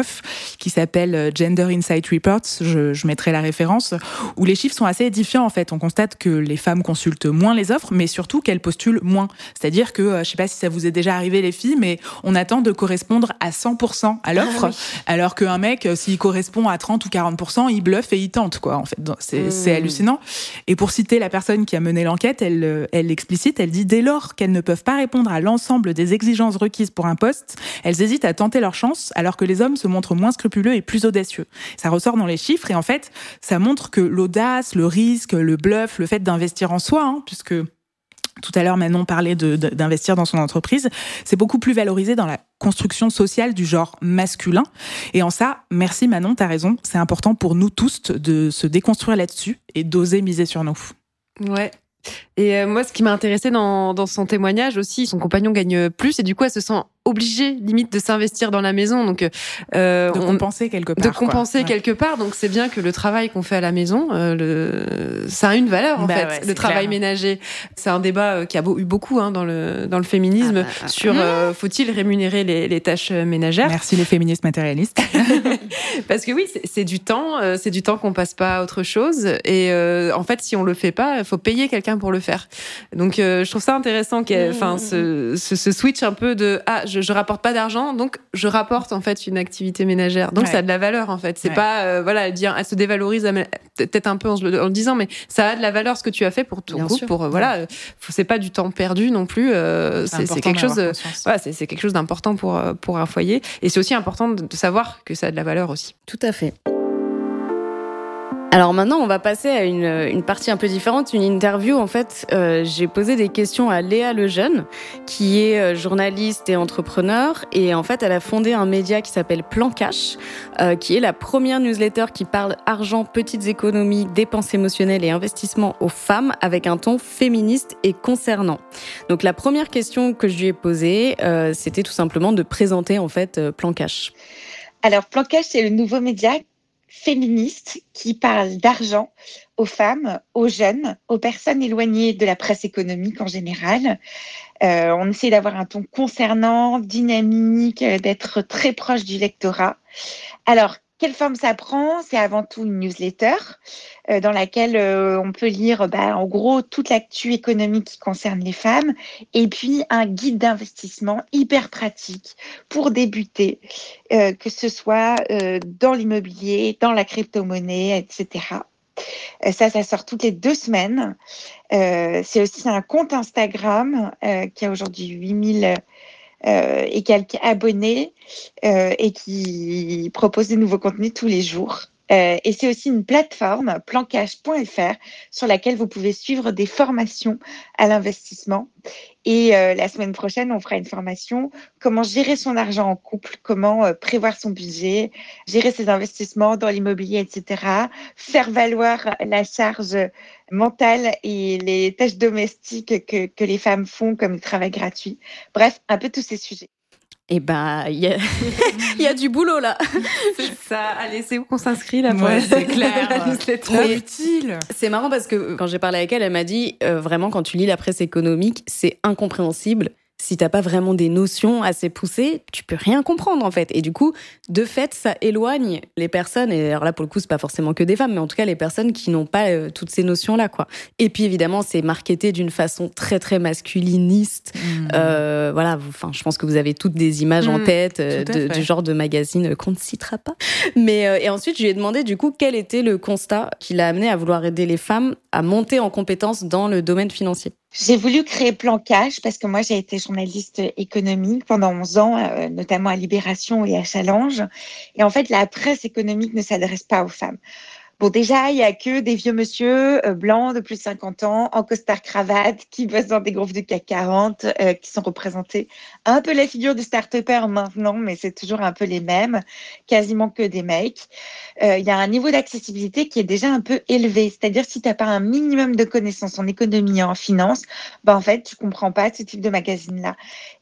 Speaker 5: qui s'appelle euh, Gender Insight Reports, je, je, mettrai la référence, où les chiffres sont assez édifiants en fait. On constate que les femmes consultent moins les offres, mais surtout qu'elles postulent moins. C'est-à-dire que, euh, je sais pas si ça vous est déjà arrivé les filles, mais on attend de correspondre à 100% à l'offre, ah alors qu'un mec, euh, s'il correspond à 30 ou 40%, il bluffe et il tente quoi. En fait, c'est mmh. hallucinant. Et pour citer la personne qui a mené l'enquête, elle, elle explicite, elle dit dès lors qu'elles ne peuvent pas répondre à l'ensemble des exigences requises pour un poste, elles hésitent à tenter leur chance, alors que les hommes se montrent moins scrupuleux et plus audacieux. Ça ressort dans les chiffres et en fait, ça montre que l'audace, le risque, le bluff, le fait d'investir en soi, hein, puisque tout à l'heure, Manon parlait d'investir dans son entreprise. C'est beaucoup plus valorisé dans la construction sociale du genre masculin. Et en ça, merci Manon, t'as raison. C'est important pour nous tous de se déconstruire là-dessus et d'oser miser sur nous.
Speaker 2: Ouais, et euh, moi, ce qui m'a intéressé dans, dans son témoignage aussi, son compagnon gagne plus et du coup, elle se sent obligée limite de s'investir dans la maison. Donc,
Speaker 5: euh, de compenser quelque part.
Speaker 2: De compenser quelque part. Donc, c'est bien que le travail qu'on fait à la maison, euh, le, ça a une valeur en bah fait. le travail ménager, c'est un débat euh, qui a eu beaucoup hein, dans le dans le féminisme ah bah, sur euh, faut-il rémunérer les, les, tâches ménagères?
Speaker 5: Merci les féministes matérialistes.
Speaker 2: Parce que oui, c'est du temps, c'est du temps qu'on passe pas à autre chose. Et en fait, si on le fait pas, faut payer quelqu'un pour le faire. Donc, euh, je trouve ça intéressant qu'il enfin, ce, ce, switch un peu de ah, je, je rapporte pas d'argent, donc je rapporte en fait une activité ménagère. Donc, ça a de la valeur en fait. C'est pas euh, voilà dire elle se dévalorise peut-être un peu en, le disant, mais ça a de la valeur ce que tu as fait pour ton groupe. Pour euh, voilà, c'est pas du temps perdu non plus. c'est quelque chose. Voilà, c'est quelque chose d'important pour pour un foyer. Et c'est aussi important de savoir que ça a de la valeur aussi.
Speaker 4: Tout à fait. Alors maintenant, on va passer à une, une, partie un peu différente, une interview. En fait, euh, j'ai posé des questions à Léa Lejeune, qui est euh, journaliste et entrepreneur. Et en fait, elle a fondé un média qui s'appelle Plan Cash, euh, qui est la première newsletter qui parle argent, petites économies, dépenses émotionnelles et investissements aux femmes avec un ton féministe et concernant. Donc la première question que je lui ai posée, euh, c'était tout simplement de présenter en fait euh, Plan Cash.
Speaker 10: Alors Plan Cash, c'est le nouveau média féministe qui parle d'argent aux femmes, aux jeunes, aux personnes éloignées de la presse économique en général. Euh, on essaie d'avoir un ton concernant, dynamique, d'être très proche du lectorat. Alors, quelle forme ça prend C'est avant tout une newsletter euh, dans laquelle euh, on peut lire bah, en gros toute l'actu économique qui concerne les femmes et puis un guide d'investissement hyper pratique pour débuter, euh, que ce soit dans l'immobilier, dans la crypto-monnaie, etc. Ça, ça sort toutes les deux semaines. C'est aussi un compte Instagram qui a aujourd'hui 8000 euh, et quelques abonnés euh, et qui propose des nouveaux contenus tous les jours. Euh, et c'est aussi une plateforme, plancash.fr, sur laquelle vous pouvez suivre des formations à l'investissement. Et euh, la semaine prochaine, on fera une formation comment gérer son argent en couple, comment euh, prévoir son budget, gérer ses investissements dans l'immobilier, etc. Faire valoir la charge mentale et les tâches domestiques que, que les femmes font comme le travail gratuit. Bref, un peu tous ces sujets.
Speaker 4: Eh ben, il y, a... y a du boulot là.
Speaker 2: C'est ça. Allez, c'est où qu'on s'inscrit là
Speaker 5: Ouais, c'est clair.
Speaker 2: c'est
Speaker 5: trop utile.
Speaker 4: C'est marrant parce que quand j'ai parlé avec elle, elle m'a dit euh, vraiment quand tu lis la presse économique, c'est incompréhensible si t'as pas vraiment des notions assez poussées, tu peux rien comprendre en fait. Et du coup, de fait, ça éloigne les personnes. Et alors là, pour le coup, c'est pas forcément que des femmes, mais en tout cas les personnes qui n'ont pas euh, toutes ces notions-là, quoi. Et puis évidemment, c'est marketé d'une façon très très masculiniste.
Speaker 5: Mmh.
Speaker 4: Euh, voilà, enfin, je pense que vous avez toutes des images en
Speaker 2: Mmh,
Speaker 4: tête euh, de- du genre de magazine qu'on ne citera pas. Mais euh, et ensuite, je lui ai demandé du coup quel était le constat qui l'a amené à vouloir aider les femmes à monter en compétences dans le domaine financier.
Speaker 10: J'ai voulu créer Plan Cash parce que moi, j'ai été journaliste économique pendant 11 ans, euh, notamment à Libération et à Challenge. Et en fait, la presse économique ne s'adresse pas aux femmes. Bon, déjà, il y a que des vieux monsieur euh, blancs de plus de 50 ans, en costard cravate, qui bossent dans des groupes du CAC 40, euh, qui sont représentés. Un peu la figure du start-upper maintenant, mais c'est toujours un peu les mêmes, quasiment que des mecs. Euh, Il y a un niveau d'accessibilité qui est déjà un peu élevé. C'est-à-dire, si tu n'as pas un minimum de connaissances en économie et en finance, bah, en fait, tu comprends pas ce type de magazine-là.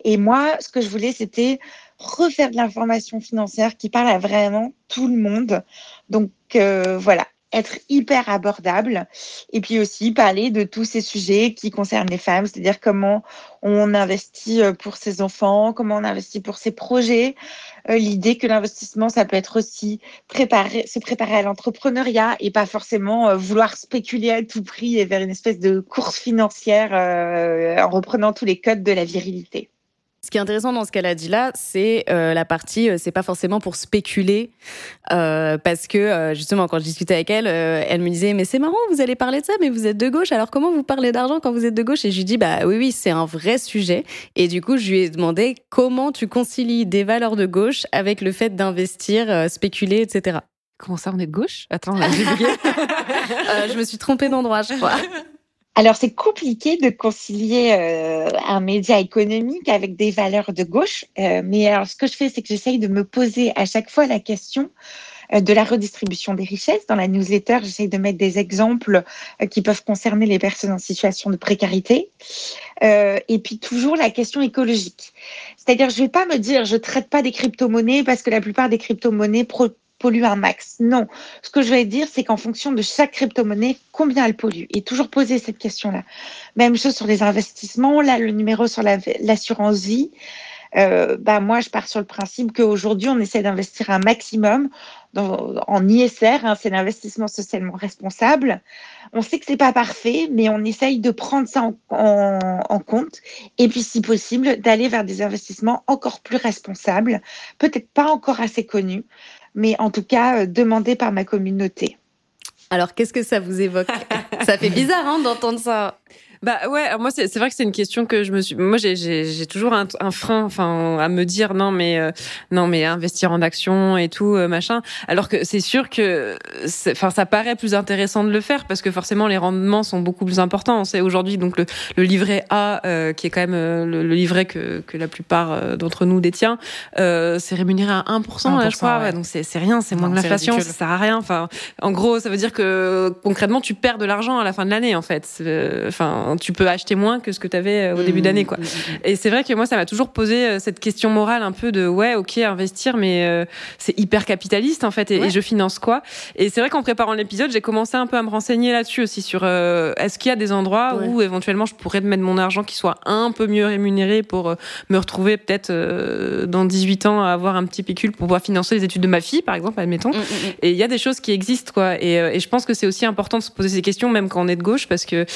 Speaker 10: Et moi, ce que je voulais, c'était refaire de l'information financière qui parle à vraiment tout le monde. Donc, euh, voilà être hyper abordable et puis aussi parler de tous ces sujets qui concernent les femmes, c'est-à-dire comment on investit euh, pour ses enfants, comment on investit pour ses projets, euh, l'idée que l'investissement, ça peut être aussi préparer, se préparer à l'entrepreneuriat et pas forcément euh, vouloir spéculer à tout prix et vers une espèce de course financière euh, en reprenant tous les codes de la virilité.
Speaker 4: Ce qui est intéressant dans ce qu'elle a dit là, c'est euh, la partie, euh, c'est pas forcément pour spéculer, euh, parce que justement quand je discutais avec elle, elle me disait mais c'est marrant, vous allez parler de ça, mais vous êtes de gauche, alors comment vous parlez d'argent quand vous êtes de gauche? Et je lui dis bah oui oui c'est un vrai sujet. Et du coup je lui ai demandé comment tu concilies des valeurs de gauche avec le fait d'investir, spéculer, etc.
Speaker 2: Comment ça, on est de gauche? Attends, j'ai
Speaker 4: je me suis trompée d'endroit, je crois.
Speaker 10: Alors, c'est compliqué de concilier euh, un média économique avec des valeurs de gauche. Euh, mais alors, ce que je fais, c'est que j'essaye de me poser à chaque fois la question euh, de la redistribution des richesses. Dans la newsletter, j'essaye de mettre des exemples qui peuvent concerner les personnes en situation de précarité. Et puis, toujours la question écologique. C'est-à-dire, je vais pas me dire, je traite pas des crypto-monnaies parce que la plupart des crypto-monnaies polluent un max. Non. Ce que je vais dire, c'est qu'en fonction de chaque crypto-monnaie, combien elle pollue Et toujours poser cette question-là. Même chose sur les investissements. Là, le numéro sur la- l'assurance vie. Euh, bah moi, je pars sur le principe qu'aujourd'hui, on essaie d'investir un maximum en ISR, hein, c'est l'investissement socialement responsable. On sait que c'est pas parfait, mais on essaye de prendre ça en compte. Et puis, si possible, d'aller vers des investissements encore plus responsables, peut-être pas encore assez connus, mais en tout cas euh, demandés par ma communauté.
Speaker 4: Alors qu'est-ce que ça vous évoque? Ça fait bizarre hein, d'entendre ça.
Speaker 2: Bah ouais, alors moi c'est c'est vrai que c'est une question que je me suis. Moi j'ai j'ai j'ai toujours un, un frein, enfin à me dire non mais euh, non mais investir en action et tout euh, machin. Alors que c'est sûr que, c'est- enfin ça paraît plus intéressant de le faire parce que forcément les rendements sont beaucoup plus importants. On sait aujourd'hui donc le, le livret A euh, qui est quand même euh, le, le livret que que la plupart d'entre nous détient, euh, c'est rémunéré à 1% là je
Speaker 5: 1%,
Speaker 2: crois.
Speaker 5: ouais.
Speaker 2: Ouais, donc c'est c'est rien, c'est moins que
Speaker 5: c'est
Speaker 2: l'inflation, ça sert à rien. Enfin en gros ça veut dire que concrètement tu perds de l'argent à la fin de l'année en fait. C'est- Enfin tu peux acheter moins que ce que tu avais au début d'année quoi. Et c'est vrai que moi ça m'a toujours posé euh, cette question morale un peu de ouais ok investir mais euh, c'est hyper capitaliste en fait et,
Speaker 4: Ouais.
Speaker 2: et je finance quoi? Et c'est vrai qu'en préparant l'épisode j'ai commencé un peu à me renseigner là-dessus aussi sur euh, est-ce qu'il y a des endroits
Speaker 4: Ouais.
Speaker 2: où éventuellement je pourrais mettre mon argent qui soit un peu mieux rémunéré pour euh, me retrouver peut-être euh, dans 18 ans à avoir un petit pécule pour pouvoir financer les études de ma fille par exemple admettons. Et il y a des choses qui existent, quoi. Et, euh, et je pense que c'est aussi important de se poser ces questions, même quand on est de gauche, parce que,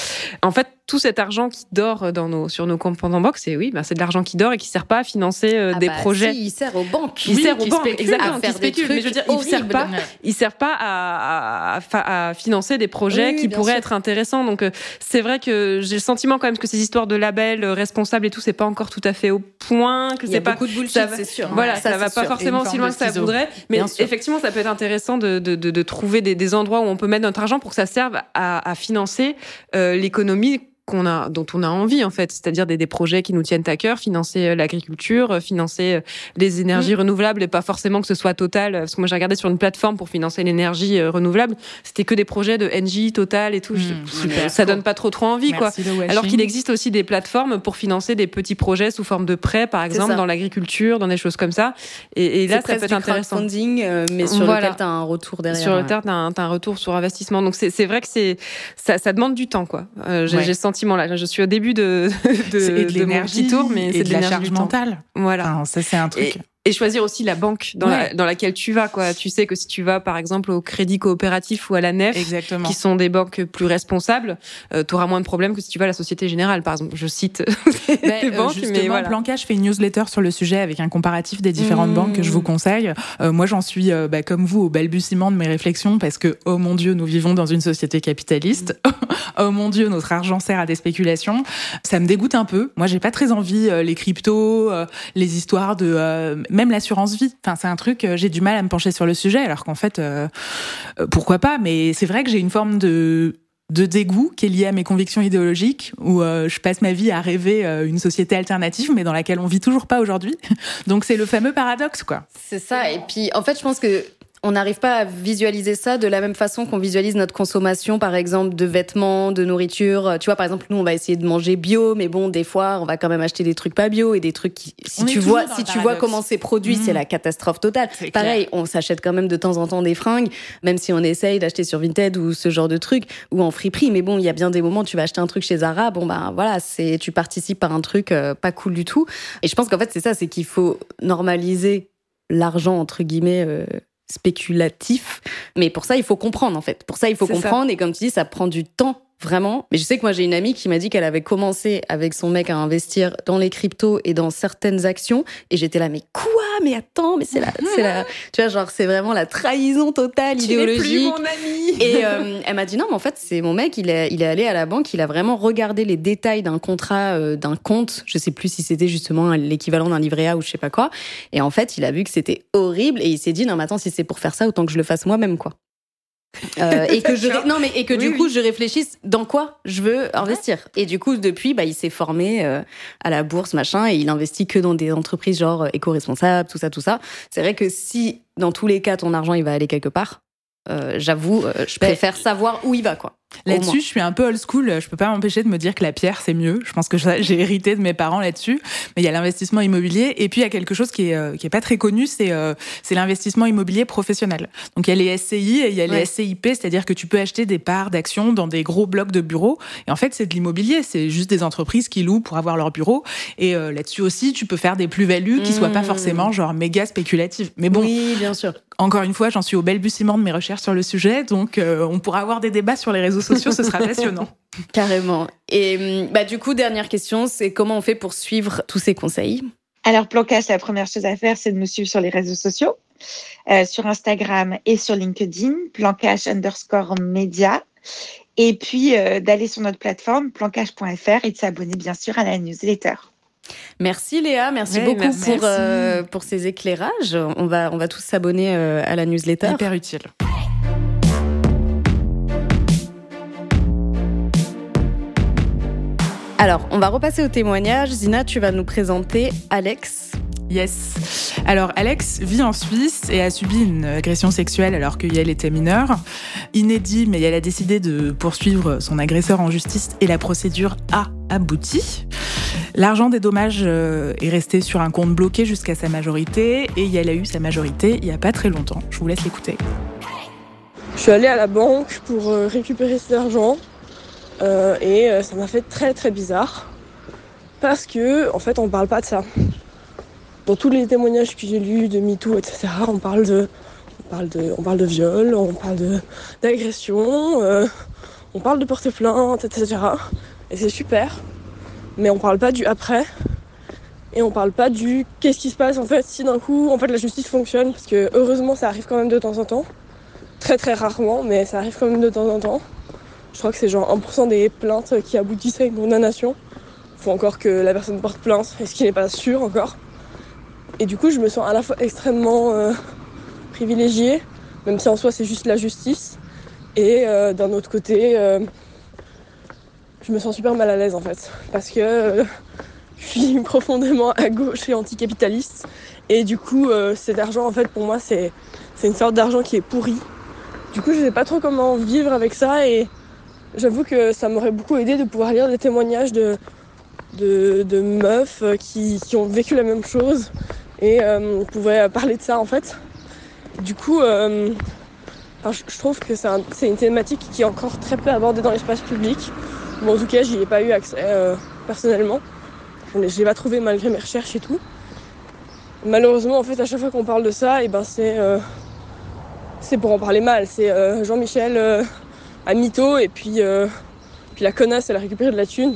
Speaker 2: en fait, tout cet argent qui dort dans nos, sur nos comptes en box, c'est oui, ben, c'est de l'argent qui dort et qui sert pas à financer euh,
Speaker 4: Ah
Speaker 2: des
Speaker 4: bah,
Speaker 2: projets.
Speaker 4: Si, il sert aux banques.
Speaker 2: Il
Speaker 4: Oui,
Speaker 2: sert aux banques, exactement,
Speaker 4: à faire
Speaker 2: spéculent. Mais je veux dire, ils servent pas, ils servent pas à, à, à- financer des projets
Speaker 4: Oui,
Speaker 2: qui pourraient
Speaker 4: sûr.
Speaker 2: être intéressants. Donc, euh, c'est vrai que j'ai le sentiment quand même que ces histoires de labels euh, responsables et tout, c'est pas encore tout à fait au point, que
Speaker 4: Il y a
Speaker 2: c'est pas
Speaker 4: beaucoup de bullshit, c'est sûr.
Speaker 2: Voilà, ça,
Speaker 4: ça,
Speaker 2: va pas
Speaker 4: sûr.
Speaker 2: forcément aussi loin que ça voudrait, mais effectivement, ça peut être intéressant de, de, de, de trouver des, des endroits où on peut mettre notre argent pour que ça serve à, à financer euh, l'économie qu'on a, dont on a envie en fait, c'est-à-dire des, des, projets qui nous tiennent à cœur, financer euh, l'agriculture, euh, financer les énergies mmh. renouvelables et pas forcément que ce soit Total. Parce que moi j'ai regardé sur une plateforme pour financer l'énergie renouvelable, c'était que des projets de NJ, Total et tout. Mmh, ça donne pas trop trop envie quoi. Alors qu'il existe aussi des plateformes pour financer des petits projets sous forme de prêts, par exemple, dans l'agriculture, dans des choses comme ça. Et, et là, ça peut être intéressant.
Speaker 4: Mais sur lequel tu as un retour derrière.
Speaker 2: Sur le terre, tu as, un retour sur investissement. Donc c'est vrai que c'est ça, ça, demande du temps, quoi. Euh, J'ai ce sentiment-là. Je suis au début de, de,
Speaker 5: de, de mon petit tour, mais c'est de, de la charge mentale.
Speaker 2: Voilà.
Speaker 5: ça, c'est un truc
Speaker 2: et choisir aussi la banque dans, la, dans laquelle tu vas quoi. Tu sais que si tu vas par exemple au crédit coopératif ou à la nef
Speaker 5: Exactement.
Speaker 2: qui sont des banques plus responsables euh, tu auras moins de problèmes que si tu vas à la société générale par exemple. Je cite
Speaker 5: ben, des banques justement, mais voilà. Blanca fait une newsletter sur le sujet avec un comparatif des différentes mmh. banques que je vous conseille. Euh, moi j'en suis euh, bah, comme vous au balbutiement de mes réflexions parce que oh mon dieu nous vivons dans une société capitaliste. Oh mon dieu notre argent sert à des spéculations. Ça me dégoûte un peu. Moi j'ai pas très envie les cryptos les histoires de même l'assurance vie. Enfin, c'est un truc, euh, j'ai du mal à me pencher sur le sujet, alors qu'en fait, euh, euh, pourquoi pas Mais c'est vrai que j'ai une forme de de dégoût qui est lié à mes convictions idéologiques, où je passe ma vie à rêver une société alternative, mais dans laquelle on vit toujours pas aujourd'hui. Donc c'est le fameux paradoxe, quoi.
Speaker 4: C'est ça. Et puis, en fait, je pense que on n'arrive pas à visualiser ça de la même façon qu'on visualise notre consommation, par exemple, de vêtements, de nourriture. Tu vois, par exemple, nous, on va essayer de manger bio, mais bon, des fois, on va quand même acheter des trucs pas bio et des trucs qui, si tu vois, si tu vois comment c'est produit, c'est mmh. la catastrophe totale. Pareil, on s'achète quand même de temps en temps des fringues, même si on essaye d'acheter sur Vinted ou ce genre de trucs, ou en friperie. Mais bon, il y a bien des moments, tu vas acheter un truc chez Zara, bon, bah, voilà, c'est, tu participes par un truc euh, pas cool du tout. Et je pense qu'en fait, c'est ça, c'est qu'il faut normaliser l'argent, entre guillemets, euh, spéculatif. Mais pour ça, il faut comprendre, en fait. Pour ça, il faut comprendre. Et comme tu dis, ça prend du temps vraiment. Mais je sais que moi j'ai une amie qui m'a dit qu'elle avait commencé avec son mec à investir dans les cryptos et dans certaines actions et j'étais là mais quoi? Mais attends mais c'est la c'est la tu vois genre c'est vraiment la trahison totale tu idéologique.
Speaker 2: plus mon ami.
Speaker 4: Et euh, elle m'a dit non mais en fait c'est mon mec il est il est allé à la banque il a vraiment regardé les détails d'un contrat euh, d'un compte je sais plus si c'était justement l'équivalent d'un livret A ou je sais pas quoi et en fait il a vu que c'était horrible et il s'est dit non mais attends si c'est pour faire ça autant que je le fasse moi-même quoi. Euh, et que je non mais et que du coup je réfléchisse dans quoi je veux investir. Et du coup depuis bah il s'est formé euh, à la bourse machin et il investit que dans des entreprises genre euh, éco-responsables tout ça tout ça. C'est vrai que si dans tous les cas ton argent il va aller quelque part j'avoue je ben, préfère savoir où il va quoi
Speaker 5: Là-dessus, je suis un peu old school. Je peux pas m'empêcher de me dire que la pierre c'est mieux. Je pense que j'ai hérité de mes parents là-dessus. Mais il y a l'investissement immobilier et puis il y a quelque chose qui est euh, qui est pas très connu, c'est euh, c'est l'investissement immobilier professionnel. Donc il y a les SCI et il y a les SCIP, c'est-à-dire que tu peux acheter des parts d'actions dans des gros blocs de bureaux. Et en fait, c'est de l'immobilier. C'est juste des entreprises qui louent pour avoir leur bureau. Et euh, là-dessus aussi, tu peux faire des plus-values qui soient pas mmh. forcément genre méga spéculatives. Mais bon,
Speaker 4: oui, bien sûr.
Speaker 5: Encore une fois, j'en suis au balbutiement de mes recherches sur le sujet, donc on pourra avoir des débats sur les réseaux sociaux, ce sera passionnant.
Speaker 4: Carrément. Et bah, du coup, dernière question, c'est comment on fait pour suivre tous ces conseils?
Speaker 10: Alors, Plancash, la première chose à faire, c'est de me suivre sur les réseaux sociaux, euh, sur Instagram et sur LinkedIn, Plancash underscore média. Et puis, euh, d'aller sur notre plateforme, plancash.fr et de s'abonner, bien sûr, à la newsletter.
Speaker 4: Merci Léa, merci beaucoup Pour, euh, pour ces éclairages. On va, on va tous s'abonner à la newsletter.
Speaker 5: Hyper utile.
Speaker 4: Alors, on va repasser au témoignage. Zina, tu vas nous présenter Alex.
Speaker 5: Yes. Alors, Alex vit en Suisse et a subi une agression sexuelle alors que Yael était mineure. Inédit, mais elle a décidé de poursuivre son agresseur en justice et la procédure a abouti. L'argent des dommages euh, est resté sur un compte bloqué jusqu'à sa majorité et Yael a eu sa majorité il n'y a pas très longtemps. Je vous laisse l'écouter.
Speaker 11: Je suis allée à la banque pour euh, récupérer cet argent euh, et euh, ça m'a fait très très bizarre. Parce que, en fait, on parle pas de ça. Dans tous les témoignages que j'ai lus de MeToo, etc., on parle de, on parle de, on parle de viol, on parle d'agression, euh, on parle de porter plainte, etc. Et c'est super. Mais on parle pas du après. Et on parle pas du qu'est-ce qui se passe en fait si d'un coup, en fait, la justice fonctionne. Parce que heureusement, ça arrive quand même de temps en temps. Très très rarement, mais ça arrive quand même de temps en temps. Je crois que c'est genre 1% des plaintes qui aboutissent à une condamnation. Faut encore que la personne porte plainte, et ce qui n'est pas sûr encore? Et du coup, je me sens à la fois extrêmement euh, privilégiée, même si en soi c'est juste la justice, et euh, d'un autre côté, euh, je me sens super mal à l'aise en fait. Parce que euh, je suis profondément à gauche et anticapitaliste. Et du coup, euh, cet argent, en fait, pour moi, c'est une sorte d'argent qui est pourri. Du coup, je sais pas trop comment vivre avec ça. Et j'avoue que ça m'aurait beaucoup aidé de pouvoir lire des témoignages de, de, meufs qui, qui, ont vécu la même chose. Et euh, on pouvait parler de ça, en fait. Du coup, euh, je trouve que c'est un, une thématique qui est encore très peu abordée dans l'espace public. Bon, en tout cas, j'y ai pas eu accès euh, personnellement. Je l'ai pas trouvé malgré mes recherches et tout. Malheureusement, en fait, à chaque fois qu'on parle de ça, eh ben c'est euh, pour en parler mal. C'est euh, Jean-Michel euh, à mytho et puis puis la connasse, elle a récupéré de la thune.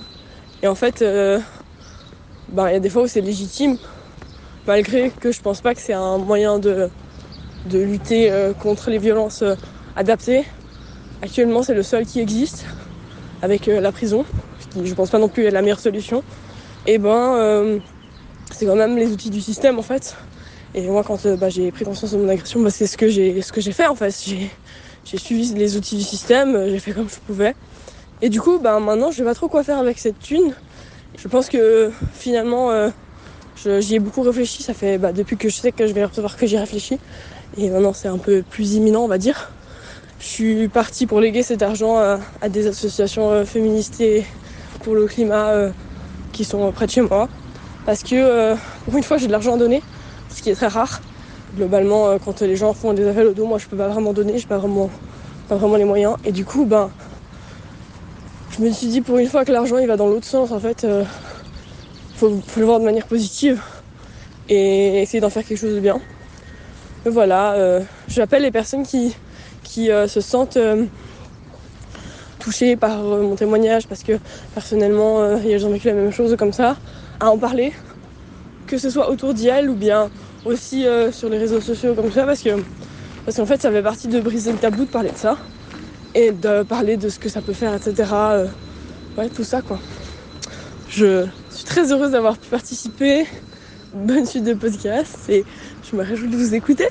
Speaker 11: Et en fait, ben il y a des fois où c'est légitime, malgré que je pense pas que c'est un moyen de de lutter contre les violences adaptées. Actuellement, c'est le seul qui existe avec la prison, qui je pense pas non plus est la meilleure solution et ben euh, c'est quand même les outils du système en fait. Et moi quand euh, bah, j'ai pris conscience de mon agression, bah, c'est ce que j'ai ce que j'ai fait en fait. J'ai suivi les outils du système, euh, j'ai fait comme je pouvais. Et du coup, bah, maintenant, je sais pas trop quoi faire avec cette thune. Je pense que finalement, euh, j'y ai beaucoup réfléchi. Ça fait bah, depuis que je sais que je vais recevoir que j'y réfléchis. Et maintenant, c'est un peu plus imminent, on va dire. Je suis partie pour léguer cet argent à, des associations féministes et pour le climat qui sont près de chez moi. Parce que euh, pour une fois j'ai de l'argent à donner, ce qui est très rare. Globalement, euh, quand les gens font des appels au dos, moi je peux pas vraiment donner, j'ai pas vraiment, pas vraiment les moyens. Et du coup, ben, je me suis dit pour une fois que l'argent il va dans l'autre sens, en fait, euh, faut, le voir de manière positive et essayer d'en faire quelque chose de bien. Voilà, euh, j'appelle les personnes qui, qui se sentent touchée par euh, mon témoignage parce que personnellement, euh, elles ont vécu la même chose comme ça, à en parler, que ce soit autour d'elle ou bien aussi euh, sur les réseaux sociaux comme ça, parce que parce qu'en fait, ça fait partie de briser le tabou de parler de ça et de parler de ce que ça peut faire, etc. ouais, tout ça quoi. Je suis très heureuse d'avoir pu participer. Bonne suite de podcast et je me réjouis de vous écouter.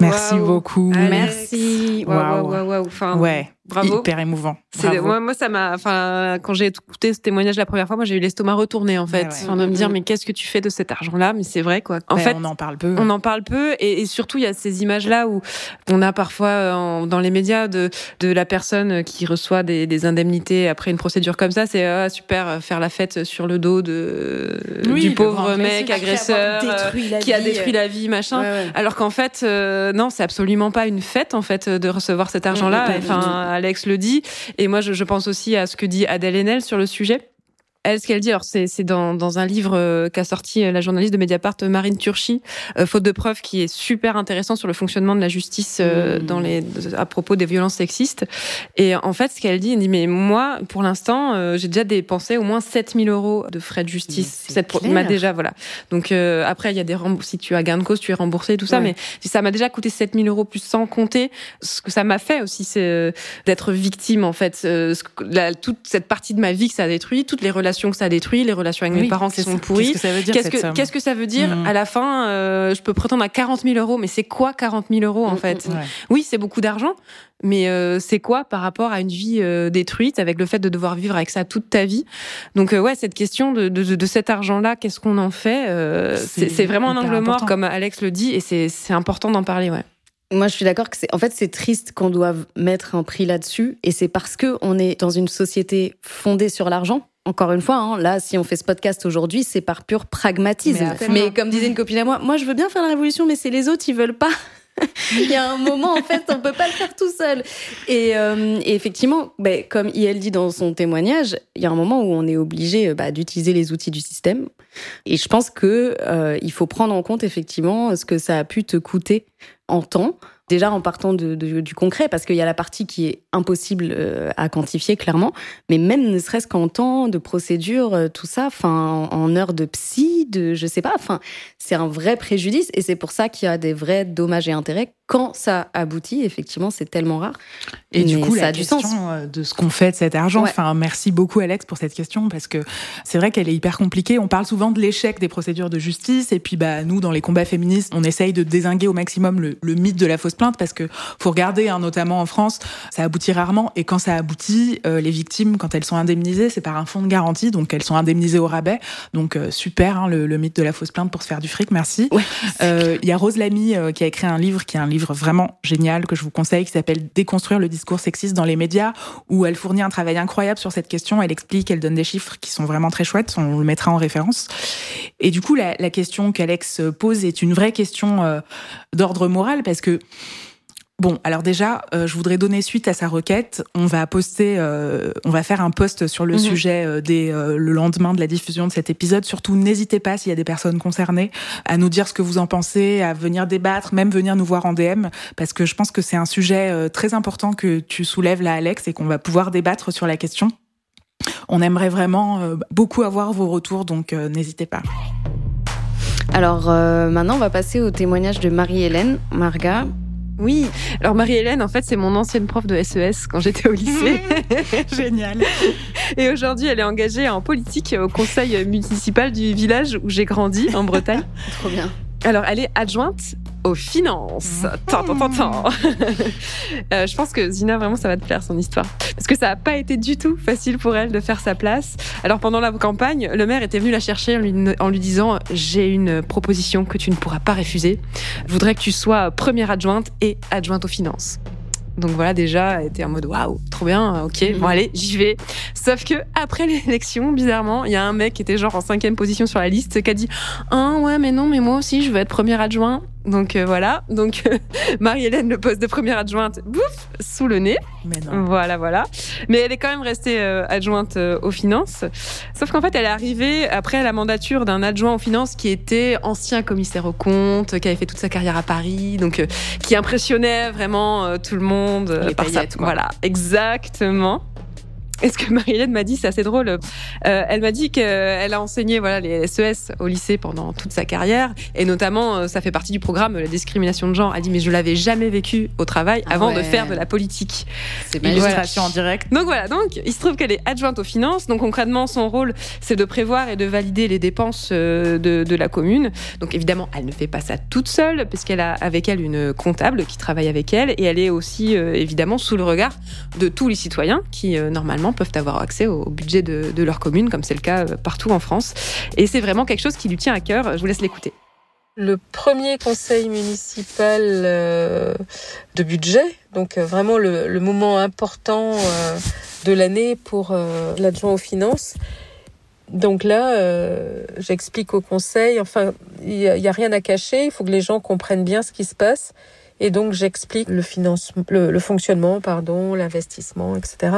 Speaker 5: Merci beaucoup.
Speaker 2: Merci. Waouh, waouh, waouh. Enfin,
Speaker 5: ouais.
Speaker 2: Bravo.
Speaker 5: Hyper émouvant.
Speaker 2: Moi, moi, ça m'a. Enfin, quand j'ai écouté ce témoignage la première fois, moi, j'ai eu l'estomac retourné en fait, enfin, de me dire mais qu'est-ce que tu fais de cet argent-là? Mais c'est vrai quoi. En
Speaker 5: ben,
Speaker 2: fait,
Speaker 5: on en parle peu.
Speaker 2: On en parle peu, et, et surtout il y a ces images-là où on a parfois euh, dans les médias de de la personne qui reçoit des, des indemnités après une procédure comme ça, c'est ah, super euh, faire la fête sur le dos de du pauvre mec agresseur euh, qui a détruit la vie, machin. Alors qu'en fait, non, c'est absolument pas une fête en fait de recevoir cet argent-là. Enfin, Alex le dit. Et moi, je, pense aussi à ce que dit Adèle Haenel sur le sujet. Elle, ce qu'elle dit, alors c'est, c'est dans, dans un livre euh, qu'a sorti euh, la journaliste de Mediapart, euh, Marine Turchi, faute de preuves, qui est super intéressant sur le fonctionnement de la justice mmh. dans les, à propos des violences sexistes. Et en fait, ce qu'elle dit, elle dit, mais moi, pour l'instant, j'ai déjà dépensé au moins 7000 euros de frais de justice. Cette m'a déjà, voilà. Donc après, il y a des remboursements. Si tu as gain de cause, tu es remboursé, tout ça. Mais ça m'a déjà coûté 7000 euros plus sans compter ce que ça m'a fait aussi, c'est d'être victime en fait. La, toute cette partie de ma vie que ça a détruit, toutes les relations que ça détruit, les relations avec mes parents qui sont pourries.
Speaker 5: Qu'est-ce que ça veut dire
Speaker 2: Qu'est-ce que, ça veut dire mmh. À la fin, euh, je peux prétendre à 40 000 euros, mais c'est quoi 40 000 euros en mmh, fait mmh, Oui, c'est beaucoup d'argent, mais euh, c'est quoi par rapport à une vie euh, détruite avec le fait de devoir vivre avec ça toute ta vie? Donc ouais, cette question de, de, de cet argent-là, qu'est-ce qu'on en fait C'est vraiment un angle mort, comme Alex le dit, et c'est important d'en parler, ouais.
Speaker 4: Moi, je suis d'accord que c'est, en fait, c'est triste qu'on doive mettre un prix là-dessus, et c'est parce que on est dans une société fondée sur l'argent encore une fois, hein, là, si on fait ce podcast aujourd'hui, c'est par pur pragmatisme. Mais, comme disait une copine à moi, moi, je veux bien faire la révolution, mais c'est les autres, ils veulent pas. il y a un moment, en fait, on peut pas le faire tout seul. Et, euh, effectivement, ben, comme IL dit dans son témoignage, il y a un moment où on est obligé bah, d'utiliser les outils du système. Et je pense que euh, il faut prendre en compte effectivement ce que ça a pu te coûter en temps Déjà en partant de, du concret, parce qu'il y a la partie qui est impossible euh, à quantifier clairement, mais même ne serait-ce qu'en temps de procédure, euh, tout ça, enfin en heures de psy, de je sais pas, enfin c'est un vrai préjudice et c'est pour ça qu'il y a des vrais dommages et intérêts quand ça aboutit. Effectivement, c'est tellement rare.
Speaker 5: Et du coup, ça la a question du sens. Euh, de ce qu'on fait de cet argent. Enfin, merci beaucoup Alex pour cette question parce que c'est vrai qu'elle est hyper compliquée. On parle souvent de l'échec des procédures de justice et puis bah nous dans les combats féministes, on essaye de désinguer au maximum le, le mythe de la fausse plainte parce que faut regarder, hein, notamment en France, ça aboutit rarement. Et quand ça aboutit, euh, les victimes, quand elles sont indemnisées, c'est par un fonds de garantie, donc elles sont indemnisées au rabais. Donc euh, super, hein, le, mythe de la fausse plainte pour se faire du fric, merci. Il y a Rose Lamy qui a écrit un livre qui est un livre vraiment génial que je vous conseille, qui s'appelle Déconstruire le discours sexiste dans les médias, où elle fournit un travail incroyable sur cette question. Elle explique, elle donne des chiffres qui sont vraiment très chouettes. On le mettra en référence. Et du coup, la, la question qu'Alex pose est une vraie question d'ordre moral parce que Bon, alors déjà, euh, je voudrais donner suite à sa requête. On va poster, euh, on va faire un post sur le mhm. sujet euh, dès le lendemain de la diffusion de cet épisode. Surtout, n'hésitez pas s'il y a des personnes concernées à nous dire ce que vous en pensez, à venir débattre, même venir nous voir en DM, parce que je pense que c'est un sujet très important que tu soulèves là, Alex, et qu'on va pouvoir débattre sur la question. On aimerait vraiment beaucoup avoir vos retours, donc n'hésitez pas.
Speaker 4: Alors maintenant, on va passer au témoignage de Marie-Hélène. Marga,
Speaker 2: oui, alors Marie-Hélène, en fait, c'est mon ancienne prof de SES e quand j'étais au lycée.
Speaker 5: Génial.
Speaker 2: Et aujourd'hui, elle est engagée en politique au conseil municipal du village où j'ai grandi, en Bretagne.
Speaker 4: Trop bien.
Speaker 2: Alors, elle est adjointe aux finances. Tant, tant, tant, euh, je pense que Zina, vraiment, ça va te plaire son histoire. Parce que ça n'a pas été du tout facile pour elle de faire sa place. Alors, pendant la campagne, le maire était venu la chercher en lui, en lui disant J'ai une proposition que tu ne pourras pas refuser. Je voudrais que tu sois première adjointe et adjointe aux finances. Donc voilà, déjà, elle était en mode waouh, trop bien, ok, bon mhm. allez, j'y vais. Sauf que après l'élection, bizarrement, il y a un mec qui était genre en cinquième position sur la liste qui a dit ah ouais, mais non, mais moi aussi, je veux être premier adjoint. Donc euh, voilà, donc euh, Marie-Hélène, le poste de première adjointe, bouf, sous le nez.
Speaker 5: Mais non.
Speaker 2: Voilà, voilà. Mais elle est quand même restée euh, adjointe aux finances. Sauf qu'en fait, elle est arrivée après la mandature d'un adjoint aux finances qui était ancien commissaire aux comptes, qui avait fait toute sa carrière à Paris, donc qui impressionnait vraiment tout le monde
Speaker 5: par
Speaker 2: sa... Voilà, exactement. Et ce que Marie-Hélène m'a dit, c'est assez drôle. Euh, elle m'a dit qu'elle a enseigné voilà les SES au lycée pendant toute sa carrière, et notamment euh, ça fait partie du programme la discrimination de genre. Elle dit mais je l'avais jamais vécu au travail ah avant de faire de la politique.
Speaker 5: C'est une illustration en direct.
Speaker 2: Donc voilà, donc il se trouve qu'elle est adjointe aux finances. Donc concrètement, son rôle c'est de prévoir et de valider les dépenses euh, de, de la commune. Donc évidemment, elle ne fait pas ça toute seule, puisqu'elle a avec elle une comptable qui travaille avec elle, et elle est aussi évidemment sous le regard de tous les citoyens qui normalement peuvent avoir accès au budget de, leur commune, comme c'est le cas euh, partout en France. Et c'est vraiment quelque chose qui lui tient à cœur. Je vous laisse l'écouter.
Speaker 12: Le premier conseil municipal euh, de budget, donc euh, vraiment le, moment important de l'année pour l'adjoint aux finances. Donc là, j'explique au conseil, enfin, il n'y a, rien à cacher, il faut que les gens comprennent bien ce qui se passe. Et donc j'explique le le, fonctionnement, pardon, l'investissement, etc.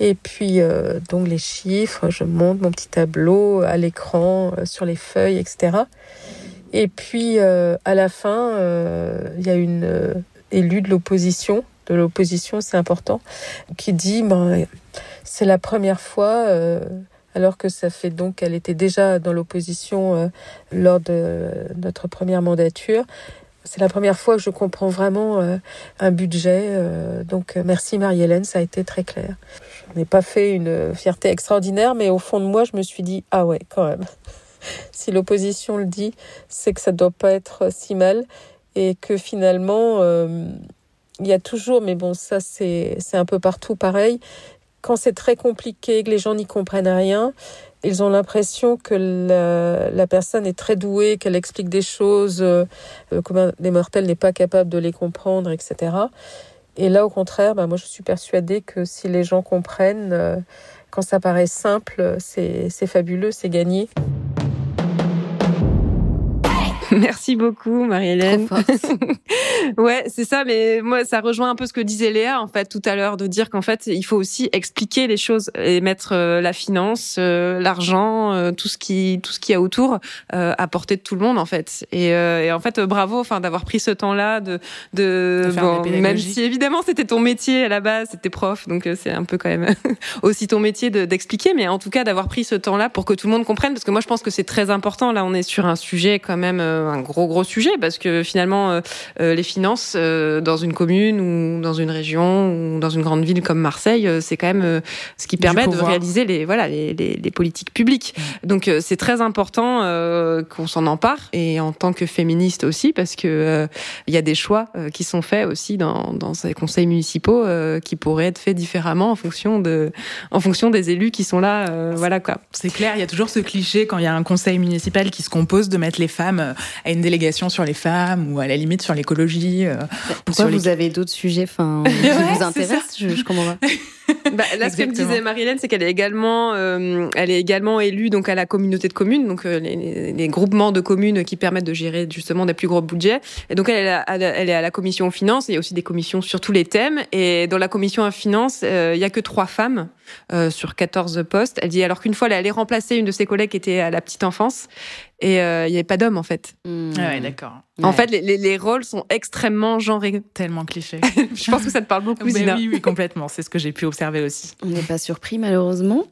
Speaker 12: Et puis euh, donc les chiffres, je monte mon petit tableau à l'écran, euh, sur les feuilles, etc. Et puis euh, à la fin, il y a une élue de l'opposition, de l'opposition, c'est important, qui dit ben c'est la première fois. alors que ça fait donc, elle était déjà dans l'opposition lors de notre première mandature. C'est la première fois que je comprends vraiment euh, un budget. Euh, donc euh, merci Marie-Hélène, ça a été très clair. Je n'ai pas fait une fierté extraordinaire, mais au fond de moi, je me suis dit, ah ouais, quand même. si l'opposition le dit, c'est que ça ne doit pas être si mal. Et que finalement, il y a toujours, mais bon, ça c'est un peu partout pareil, quand c'est très compliqué, que les gens n'y comprennent rien, ils ont l'impression que la, personne est très douée, qu'elle explique des choses, euh, comme des mortels n'est pas capable de les comprendre, etc. Et là, au contraire, bah, moi, je suis persuadée que si les gens comprennent, euh, quand ça paraît simple, c'est fabuleux, c'est gagné.
Speaker 2: Merci beaucoup, Marie-Hélène. ouais, c'est ça, mais moi, ça rejoint un peu ce que disait Léa, en fait, tout à l'heure, de dire qu'en fait, il faut aussi expliquer les choses et mettre euh, la finance, euh, l'argent, euh, tout ce qui, tout ce qui y a autour, à portée de tout le monde, en fait. Et, et en fait, bravo, enfin, d'avoir pris ce temps-là, de, de, bon, même si évidemment c'était ton métier à la base, c'était prof, donc c'est un peu quand même aussi ton métier d'expliquer, mais en tout cas d'avoir pris ce temps-là pour que tout le monde comprenne, parce que moi, je pense que c'est très important. Là, on est sur un sujet quand même un gros gros sujet parce que finalement les finances dans une commune ou dans une région ou dans une grande ville comme Marseille, c'est quand même ce qui permet de réaliser les voilà les, les, les politiques publiques. Donc c'est très important qu'on s'en empare et en tant que féministe aussi parce que il y a des choix qui sont faits aussi dans, dans ces conseils municipaux qui pourraient être faits différemment en fonction de en fonction des élus qui sont là voilà quoi.
Speaker 5: C'est clair, il y a toujours ce cliché quand il y a un conseil municipal qui se compose de mettre les femmes euh, à une délégation sur les femmes ou à la limite sur l'écologie. Euh,
Speaker 4: Pourquoi vous avez d'autres sujets enfin, qui vous intéressent? Je, je comprends pas.
Speaker 2: Bah, là, ce que me disait Marie-Hélène, c'est qu'elle est également, euh, elle est également élue donc à la communauté de communes, donc euh, les, les, groupements de communes qui permettent de gérer justement des plus gros budgets. Et donc elle est, à, elle est à la commission finance. Il y a aussi des commissions sur tous les thèmes. Et dans la commission finance, euh, il y a que trois femmes euh, sur 14 postes. Elle dit alors qu'une fois, elle allait remplacer une de ses collègues qui était à la petite enfance et euh, il n'y avait pas d'hommes en fait.
Speaker 5: Mmh. Ah ouais, d'accord.
Speaker 2: En fait, les, les, rôles sont extrêmement genrés.
Speaker 5: Tellement cliché.
Speaker 2: je pense que ça te parle beaucoup, Zina.
Speaker 5: Oui, oui, complètement. C'est ce que j'ai pu observer aussi.
Speaker 4: On n'est pas surpris, malheureusement.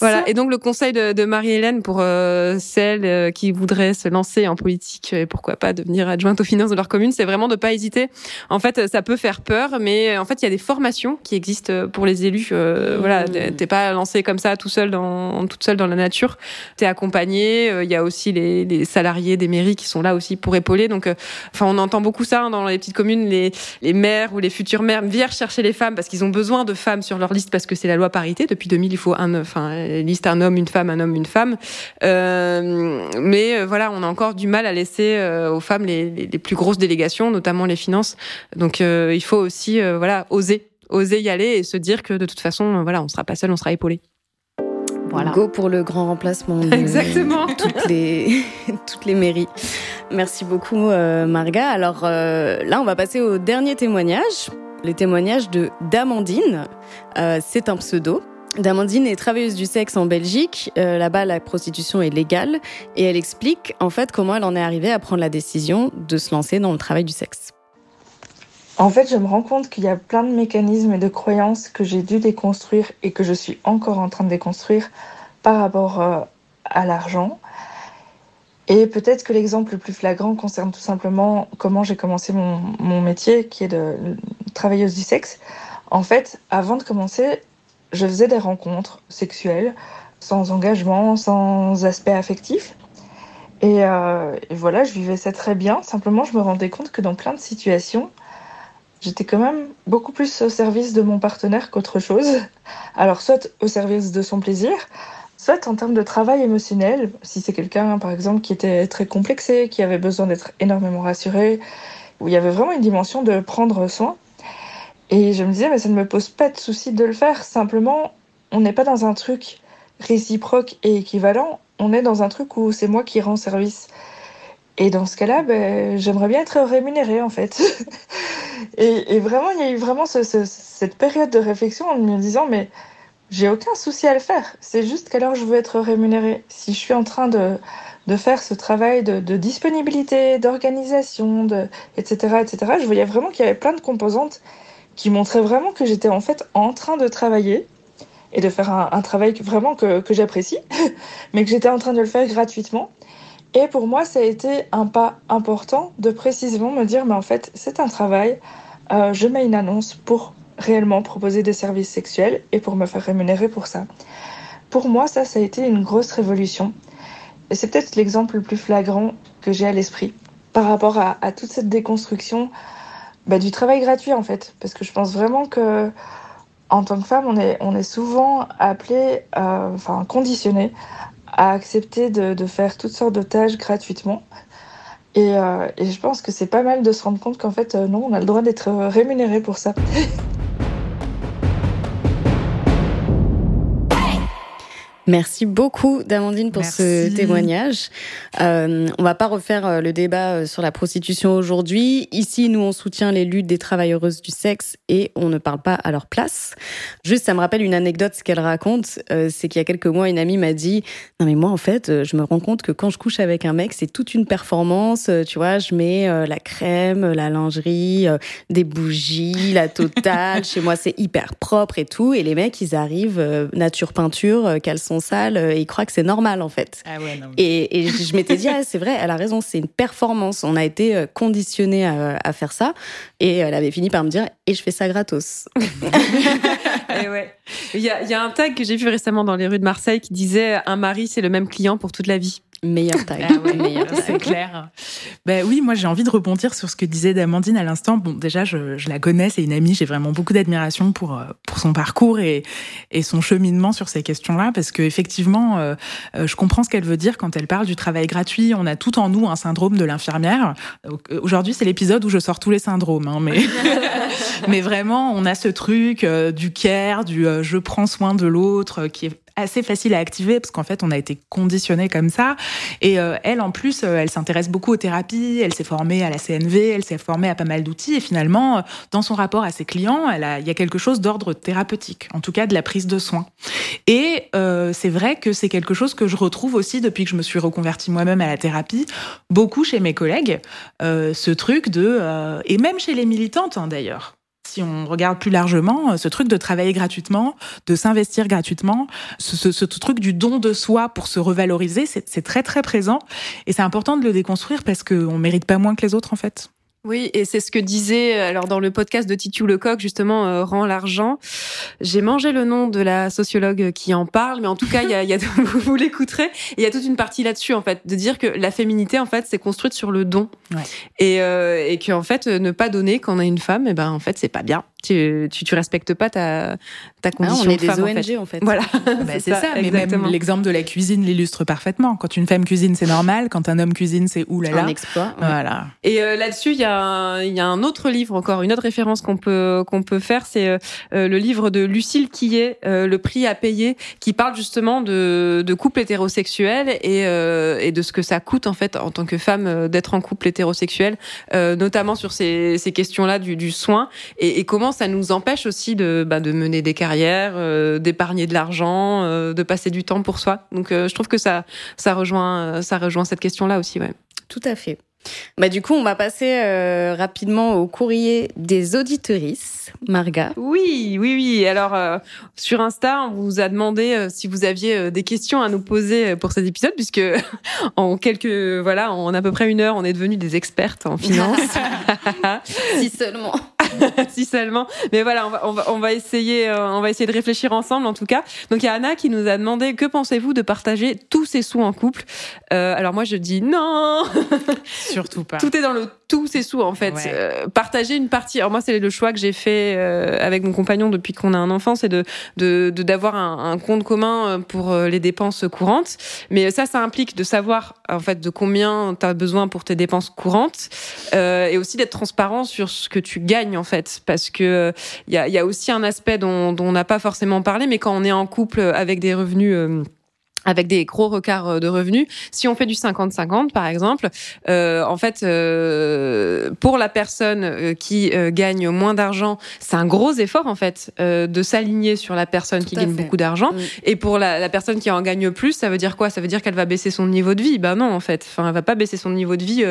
Speaker 2: Voilà. Et donc, le conseil de, de Marie-Hélène pour euh, celles euh, qui voudraient se lancer en politique et pourquoi pas devenir adjointe aux finances de leur commune, c'est vraiment de pas hésiter. En fait, ça peut faire peur, mais en fait, il y a des formations qui existent pour les élus. Euh, mmh. Voilà, t'es pas lancé comme ça tout seul dans toute seule dans la nature. T'es accompagné. Il y a aussi les les, salariés des mairies qui sont là aussi pour épauler. Donc, euh, enfin, on entend beaucoup ça hein, dans les petites communes, les, les maires ou les futures maires viennent chercher les femmes parce qu'ils ont besoin de femmes sur leur liste parce que c'est la loi parité. Depuis 2000, il faut un, enfin, liste un homme, une femme, un homme, une femme. Euh, mais euh, voilà, on a encore du mal à laisser aux femmes les, les, plus grosses délégations, notamment les finances. Donc, il faut aussi, voilà, oser oser y aller et se dire que de toute façon, voilà, on sera pas seul, on sera épaulé.
Speaker 4: Go pour le grand remplacement de
Speaker 2: Exactement.
Speaker 4: toutes les toutes les mairies. Merci beaucoup euh, Marga. Alors euh, là, on va passer au dernier témoignage, le témoignage de Damandine. Euh, c'est un pseudo. Damandine est travailleuse du sexe en Belgique. Là-bas, la prostitution est légale et elle explique en fait comment elle en est arrivée à prendre la décision de se lancer dans le travail du sexe.
Speaker 13: En fait, je me rends compte qu'il y a plein de mécanismes et de croyances que j'ai dû déconstruire et que je suis encore en train de déconstruire par rapport euh, à l'argent. Et peut-être que l'exemple le plus flagrant concerne tout simplement comment j'ai commencé mon, métier, qui est de travailleuse du sexe. En fait, avant de commencer, je faisais des rencontres sexuelles sans engagement, sans aspect affectif. Et, euh, et voilà, je vivais ça très bien. Simplement, je me rendais compte que dans plein de situations, j'étais quand même beaucoup plus au service de mon partenaire qu'autre chose. Alors, soit au service de son plaisir, soit en termes de travail émotionnel, si c'est quelqu'un, par exemple, qui était très complexé, qui avait besoin d'être énormément rassuré, où il y avait vraiment une dimension de prendre soin. Et je me disais, mais ça ne me pose pas de souci de le faire. Simplement, on n'est pas dans un truc réciproque et équivalent. On est dans un truc où c'est moi qui rends service. Et dans ce cas-là, ben, j'aimerais bien être rémunérée en fait. et, vraiment, il y a eu vraiment ce, ce, cette période de réflexion en me disant, mais j'ai aucun souci à le faire. C'est juste qu'alors je veux être rémunérée. Si je suis en train de, faire ce travail de, disponibilité, d'organisation, de, etc., etc., je voyais vraiment qu'il y avait plein de composantes qui montraient vraiment que j'étais en fait en train de travailler et de faire un, travail vraiment que j'apprécie, mais que j'étais en train de le faire gratuitement et pour moi, ça a été un pas important de précisément me dire, mais en fait, c'est un travail. Euh, je mets une annonce pour réellement proposer des services sexuels et pour me faire rémunérer pour ça. Pour moi, ça, ça a été une grosse révolution. Et c'est peut-être l'exemple le plus flagrant que j'ai à l'esprit par rapport à, toute cette déconstruction bah, du travail gratuit, en fait. Parce que je pense vraiment que, en tant que femme, on est, on est souvent appelé, euh, enfin, conditionné à accepter de, de, faire toutes sortes de tâches gratuitement. Et, euh, et je pense que c'est pas mal de se rendre compte qu'en fait, euh, non, on a le droit d'être rémunéré pour ça.
Speaker 4: Merci beaucoup d'Amandine pour
Speaker 5: Merci.
Speaker 4: ce témoignage. Euh, on va pas refaire euh, le débat euh, sur la prostitution aujourd'hui. Ici, nous, on soutient les luttes des travailleuses du sexe et on ne parle pas à leur place. Juste, ça me rappelle une anecdote, ce qu'elle raconte, euh, c'est qu'il y a quelques mois, une amie m'a dit, non mais moi, en fait, euh, je me rends compte que quand je couche avec un mec, c'est toute une performance. Tu vois, je mets euh, la crème, la lingerie, des bougies, la totale. Chez moi, c'est hyper propre et tout. Et les mecs, ils arrivent nature peinture, caleçon sont sales et il croit que c'est normal en fait.
Speaker 5: Ah ouais, non.
Speaker 4: Et, et je m'étais dit, ah, c'est vrai, elle a raison, c'est une performance. On a été conditionné à, à, faire ça. Et elle avait fini par me dire, et je fais ça gratos.
Speaker 2: et ouais. Il y a, y a un tag que j'ai vu récemment dans les rues de Marseille qui disait, un mari, c'est le même client pour toute la vie.
Speaker 4: Meilleur taille.
Speaker 5: Ah ouais, meilleur c'est clair. Ben oui, moi j'ai envie de rebondir sur ce que disait Damandine à l'instant. Bon, déjà je, je la connais, c'est une amie, j'ai vraiment beaucoup d'admiration pour euh, pour son parcours et et son cheminement sur ces questions-là, parce que effectivement, euh, euh, je comprends ce qu'elle veut dire quand elle parle du travail gratuit. On a tout en nous un syndrome de l'infirmière. Aujourd'hui, c'est l'épisode où je sors tous les syndromes, hein, mais mais vraiment, on a ce truc du care, du je prends soin de l'autre, qui est assez facile à activer parce qu'en fait on a été conditionné comme ça. Et euh, elle en plus euh, elle s'intéresse beaucoup aux thérapies elle s'est formée à la CNV elle s'est formée à pas mal d'outils. Et finalement euh, dans son rapport à ses clients elle a, il y a quelque chose d'ordre thérapeutique en tout cas de la prise de soins et c'est vrai que c'est quelque chose que je retrouve aussi depuis que je me suis reconvertie moi-même à la thérapie. Beaucoup chez mes collègues ce truc de et même chez les militantes hein, d'ailleurs si on regarde plus largement, ce truc de travailler gratuitement, de s'investir gratuitement, ce, ce, ce, truc du don de soi pour se revaloriser, c'est très très présent. Et c'est important de le déconstruire parce qu'on mérite pas moins que les autres en fait.
Speaker 2: Oui, et c'est ce que disait alors dans le podcast de Titu Lecoq justement euh, rend l'argent. J'ai mangé le nom de la sociologue qui en parle, mais en tout cas, il y a, y a vous l'écouterez. Il y a toute une partie là-dessus en fait, de dire que la féminité en fait c'est construite sur le don
Speaker 5: ouais.
Speaker 2: et euh, et qu'en fait ne pas donner quand on a une femme, et eh ben en fait c'est pas bien tu, tu, tu, respectes pas ta, ta condition
Speaker 4: ah, on est
Speaker 2: de femme,
Speaker 4: des ONG
Speaker 2: en fait.
Speaker 4: en fait.
Speaker 2: Voilà,
Speaker 5: bah, c'est ça. ça. Mais même l'exemple de la cuisine l'illustre parfaitement. Quand une femme cuisine, c'est normal. Quand un homme cuisine, c'est oulala.
Speaker 4: Un exploit. Ouais.
Speaker 5: Voilà.
Speaker 2: Et euh, là-dessus, il y a il y a un autre livre encore, une autre référence qu'on peut qu'on peut faire, c'est euh, le livre de Lucille Quillet, euh, Le prix à payer, qui parle justement de, de couple hétérosexuel et, euh, et de ce que ça coûte en fait en tant que femme euh, d'être en couple hétérosexuel, euh, notamment sur ces, ces questions-là du, du soin et, et comment ça nous empêche aussi de, bah, de mener des carrières, euh, d'épargner de l'argent, euh, de passer du temps pour soi. Donc euh, je trouve que ça, ça, rejoint, ça rejoint cette question-là aussi. Ouais.
Speaker 4: Tout à fait. Bah, du coup, on va passer euh, rapidement au courrier des auditorices. Marga.
Speaker 2: Oui, oui, oui. Alors, euh, sur Insta, on vous a demandé euh, si vous aviez des questions à nous poser pour cet épisode, puisque en quelques, voilà, en à peu près une heure, on est devenus des expertes en finance.
Speaker 4: si seulement.
Speaker 2: si seulement. Mais voilà, on va, on va, on va essayer, on va essayer de réfléchir ensemble, en tout cas. Donc, il y a Anna qui nous a demandé que pensez-vous de partager tous ses sous en couple? Alors, moi, je dis non
Speaker 5: Surtout pas.
Speaker 2: Tout est dans le tous ses sous en fait.
Speaker 5: Ouais.
Speaker 2: Euh, partager une partie. Alors moi c'est le choix que j'ai fait euh, avec mon compagnon depuis qu'on a un enfant, c'est de de d'avoir un, un, compte commun pour les dépenses courantes. Mais ça ça implique de savoir en fait de combien tu as besoin pour tes dépenses courantes euh, et aussi d'être transparent sur ce que tu gagnes en fait parce que il y a, y a aussi un aspect dont, dont on n'a pas forcément parlé mais quand on est en couple avec des revenus euh, avec des gros recarts de revenus. Si on fait du 50-50, par exemple, euh, en fait, euh, pour la personne euh, qui gagne moins d'argent, c'est un gros effort, en fait, de s'aligner sur la personne
Speaker 4: Tout
Speaker 2: qui gagne
Speaker 4: fait.
Speaker 2: beaucoup d'argent.
Speaker 4: Mm.
Speaker 2: Et pour la, la, personne qui en gagne plus, ça veut dire quoi? Ça veut dire qu'elle va baisser son niveau de vie Ben non, en fait. Enfin, elle va pas baisser son niveau de vie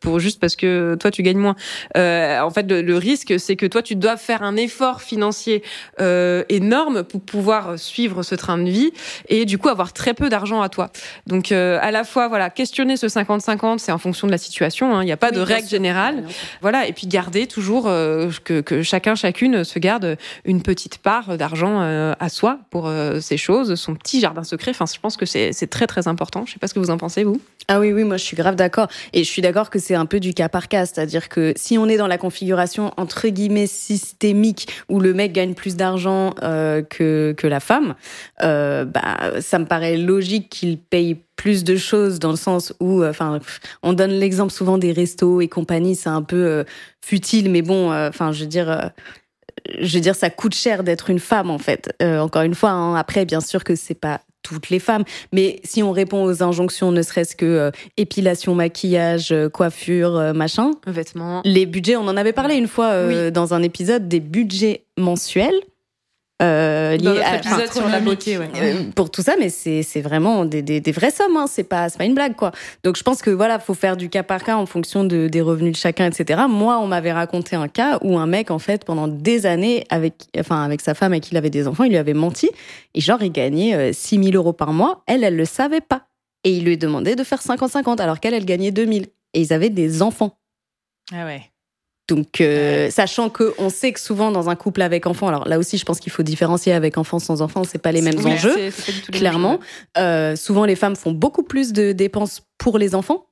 Speaker 2: pour juste parce que toi, tu gagnes moins. en fait, le, le risque, c'est que toi, tu dois faire un effort financier énorme pour pouvoir suivre ce train de vie et du coup avoir très peu d'argent à toi. Donc euh, à la fois voilà, questionner ce 50-50, c'est en fonction de la situation, il hein, n'y a pas
Speaker 4: Oui,
Speaker 2: de règle générale. Voilà, et puis garder toujours euh, que, que chacun chacune se garde une petite part d'argent euh, à soi pour ces choses, son petit jardin secret. Enfin, je pense que c'est très très important. Je sais pas ce que vous en pensez vous.
Speaker 4: Ah oui, oui, moi je suis grave d'accord. Et je suis d'accord que c'est un peu du cas par cas. C'est-à-dire que si on est dans la configuration entre guillemets systémique où le mec gagne plus d'argent que, que la femme, bah, ça me paraît logique qu'il paye plus de choses dans le sens où, euh, enfin, on donne l'exemple souvent des restos et compagnie, c'est un peu euh, futile, mais bon, euh, enfin, je veux dire. je veux dire, ça coûte cher d'être une femme, en fait. Euh, encore une fois, hein, après, bien sûr que c'est pas toutes les femmes, mais si on répond aux injonctions, ne serait-ce que euh, épilation, maquillage, euh, coiffure, machin,
Speaker 2: Vêtements.
Speaker 4: les budgets, on en avait parlé une fois dans un épisode des budgets mensuels. Euh, liées à- enfin,
Speaker 2: sur la beauté, ouais.
Speaker 4: euh, pour tout ça, mais c'est vraiment des, des, des vraies sommes, hein. c'est pas pas une blague quoi. Donc je pense que voilà, faut faire du cas par cas en fonction de, des revenus de chacun, etc. Moi, on m'avait raconté un cas où un mec en fait pendant des années avec enfin avec sa femme avec qui il avait des enfants, il lui avait menti et genre il gagnait euh, 6 000 euros par mois. Elle, elle le savait pas et il lui demandait de faire 50-50 alors qu'elle, elle gagnait 2000 et ils avaient des enfants.
Speaker 5: Ah ouais.
Speaker 4: Donc, euh, sachant que on sait que souvent dans un couple avec enfants, alors là aussi, je pense qu'il faut différencier avec enfants sans enfants, c'est pas les mêmes
Speaker 2: Oui,
Speaker 4: enjeux,
Speaker 2: les
Speaker 4: clairement. Euh, souvent, les femmes font beaucoup plus de dépenses pour les enfants,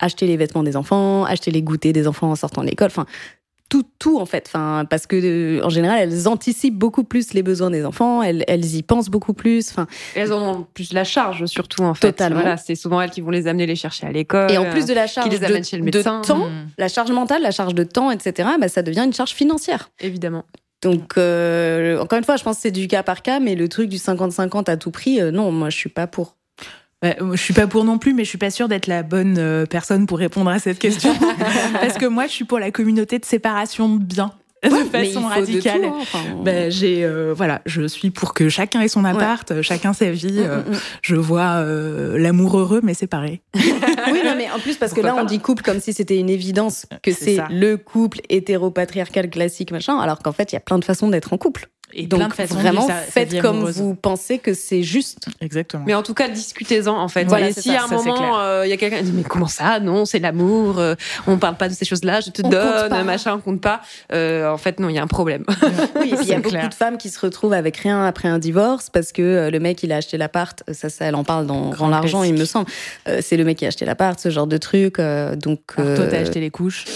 Speaker 4: acheter les vêtements des enfants, acheter les goûters des enfants en sortant de l'école, enfin tout, tout en fait, enfin parce que euh, en général, elles anticipent beaucoup plus les besoins des enfants, elles, elles y pensent beaucoup plus, enfin.
Speaker 2: Elles en ont plus la charge, surtout en fait.
Speaker 4: Totalement.
Speaker 2: Voilà, c'est souvent elles qui vont les amener les chercher à l'école.
Speaker 4: Et en plus de la charge
Speaker 2: qui les
Speaker 4: de,
Speaker 2: chez le
Speaker 4: de temps,
Speaker 2: Mm.
Speaker 4: la charge mentale, la charge de temps, etc., bah, ça devient une charge financière.
Speaker 2: Évidemment.
Speaker 4: Donc, euh, encore une fois, je pense que c'est du cas par cas, mais le truc du 50-50 à tout prix, euh, non, moi, je suis pas pour.
Speaker 5: Ouais, euh, je suis pas pour non plus, mais je suis pas sûre d'être la bonne euh, personne pour répondre à cette question. Parce que moi, je suis pour la communauté de séparation de biens. De façon
Speaker 4: de
Speaker 5: radicale.
Speaker 4: tout, hein, enfin,
Speaker 5: Ben, j'ai euh, voilà, je suis pour que chacun ait son appart, chacun sa vie.
Speaker 4: Mm,
Speaker 5: euh,
Speaker 4: mm, mm.
Speaker 5: Je vois euh, l'amour heureux, mais séparé.
Speaker 4: oui, non, mais en plus, parce que là, on dit couple comme si c'était une évidence que
Speaker 5: C'est
Speaker 4: le couple hétéropatriarcal classique, machin, alors qu'en fait, il y a plein de façons d'être en couple.
Speaker 5: Et
Speaker 4: Donc,
Speaker 5: plein de façons
Speaker 4: vraiment, faites comme
Speaker 5: amoureuse.
Speaker 4: vous pensez que c'est juste.
Speaker 5: Exactement.
Speaker 2: Mais en tout cas, discutez-en en fait.
Speaker 4: Voilà,
Speaker 2: et si
Speaker 4: ça,
Speaker 2: à un moment, euh, il y a quelqu'un qui dit mais comment ça? Non, c'est l'amour. euh, on parle pas de ces choses-là. Je te
Speaker 4: On
Speaker 2: donne, machin, on compte pas. Euh, en fait, non, il y a un problème.
Speaker 4: Oui, il y a beaucoup
Speaker 5: clair.
Speaker 4: de femmes qui se retrouvent avec rien après un divorce parce que euh, le mec il a acheté l'appart, ça, ça elle en parle dans
Speaker 5: Grand
Speaker 4: l'argent il me semble. Euh, c'est le mec qui a acheté l'appart, ce genre de truc. euh, donc
Speaker 5: Alors, toi, t'as
Speaker 4: euh,
Speaker 5: acheté les couches.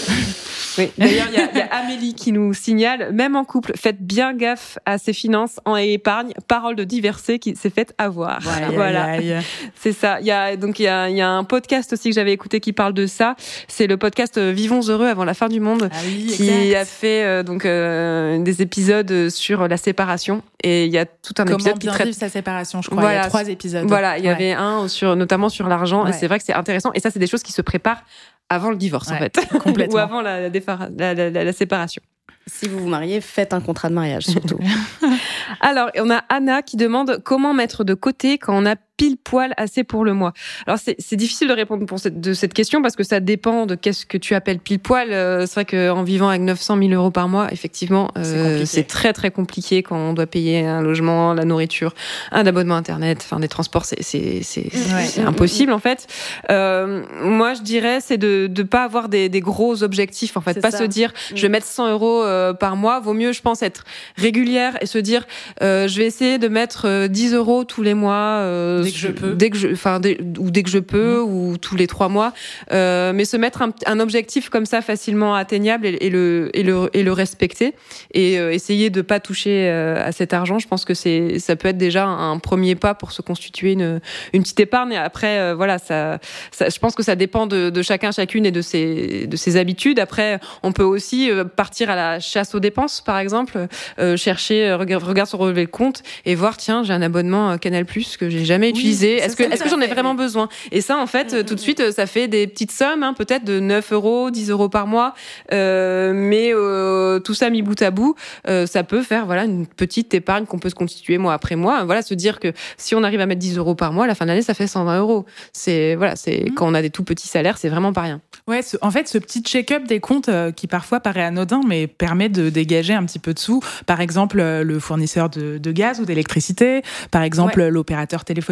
Speaker 2: Oui. D'ailleurs, il y, a- il y a Amélie qui nous signale, même en couple, faites bien gaffe à ses finances en épargne. Parole de divorcé qui s'est fait avoir.
Speaker 5: Aïe.
Speaker 2: C'est ça. Il y a donc il y a, il y a un podcast aussi que j'avais écouté qui parle de ça. C'est le podcast euh, Vivons heureux avant la fin du monde.
Speaker 5: Ah oui,
Speaker 2: qui
Speaker 5: exact.
Speaker 2: a fait euh, donc euh, des épisodes sur la séparation et il y a tout un
Speaker 5: Comment
Speaker 2: épisode qui traite
Speaker 5: vivre sa séparation, je crois. Il y
Speaker 2: Voilà.
Speaker 5: a trois épisodes.
Speaker 2: voilà, il y
Speaker 5: Ouais.
Speaker 2: avait un sur notamment sur l'argent
Speaker 5: Ouais.
Speaker 2: et c'est vrai que c'est intéressant et ça c'est des choses qui se préparent avant le divorce en fait
Speaker 5: complètement.
Speaker 2: ou avant la, la, défara- la- la- la- la séparation.
Speaker 4: si vous vous mariez, faites un contrat de mariage surtout.
Speaker 2: Alors, on a Anna qui demande comment mettre de côté quand on a pile poil assez pour le mois. Alors c'est c'est difficile de répondre pour cette, de cette question parce que ça dépend de qu'est-ce que tu appelles pile poil. Euh, c'est vrai qu'en vivant avec 900 000 euros par mois, effectivement,
Speaker 5: C'est
Speaker 2: euh, c'est très très compliqué quand on doit payer un logement, la nourriture, un abonnement internet, enfin des transports, c'est c'est c'est
Speaker 5: Ouais.
Speaker 2: c'est impossible en fait. Euh, moi, je dirais c'est de de pas avoir des, des gros objectifs en fait, pas
Speaker 4: ça.
Speaker 2: se dire je vais mettre 100 euros euh, par mois. Vaut mieux, je pense, être régulière et se dire euh, je vais essayer de mettre euh, 10 euros tous les mois euh,
Speaker 5: Dès que je peux.
Speaker 2: dès que je enfin dès- ou dès que je peux ou tous les trois mois. Euh, mais se mettre un, un objectif comme ça facilement atteignable et, et le et le et le respecter et euh, essayer de pas toucher euh, à cet argent je pense que c'est ça peut être déjà un premier pas pour se constituer une une petite épargne. Et après euh, voilà ça, ça je pense que ça dépend de, de chacun chacune et de ses de ses habitudes. Après on peut aussi partir à la chasse aux dépenses par exemple euh, chercher regarde regarde son relevé de compte et voir tiens j'ai un abonnement Canal Plus que j'ai jamais utilisé est-ce que j'en ai vraiment besoin? Et ça en fait tout de suite euh, ça fait des petites sommes hein, peut-être de 9 euros 10 euros par mois. Euh, mais euh, tout ça mis bout à bout euh, ça peut faire voilà une petite épargne qu'on peut se constituer mois après mois. Voilà se dire que si on arrive à mettre 10 euros par mois à la fin de l'année ça fait 120 euros. C'est voilà c'est quand on a des tout petits salaires c'est vraiment pas rien.
Speaker 5: Ouais, ce- en fait, ce petit check-up des comptes qui parfois paraît anodin, mais permet de dégager un petit peu de sous. Par exemple, le fournisseur de, de gaz ou d'électricité, par exemple, l'opérateur téléphonique,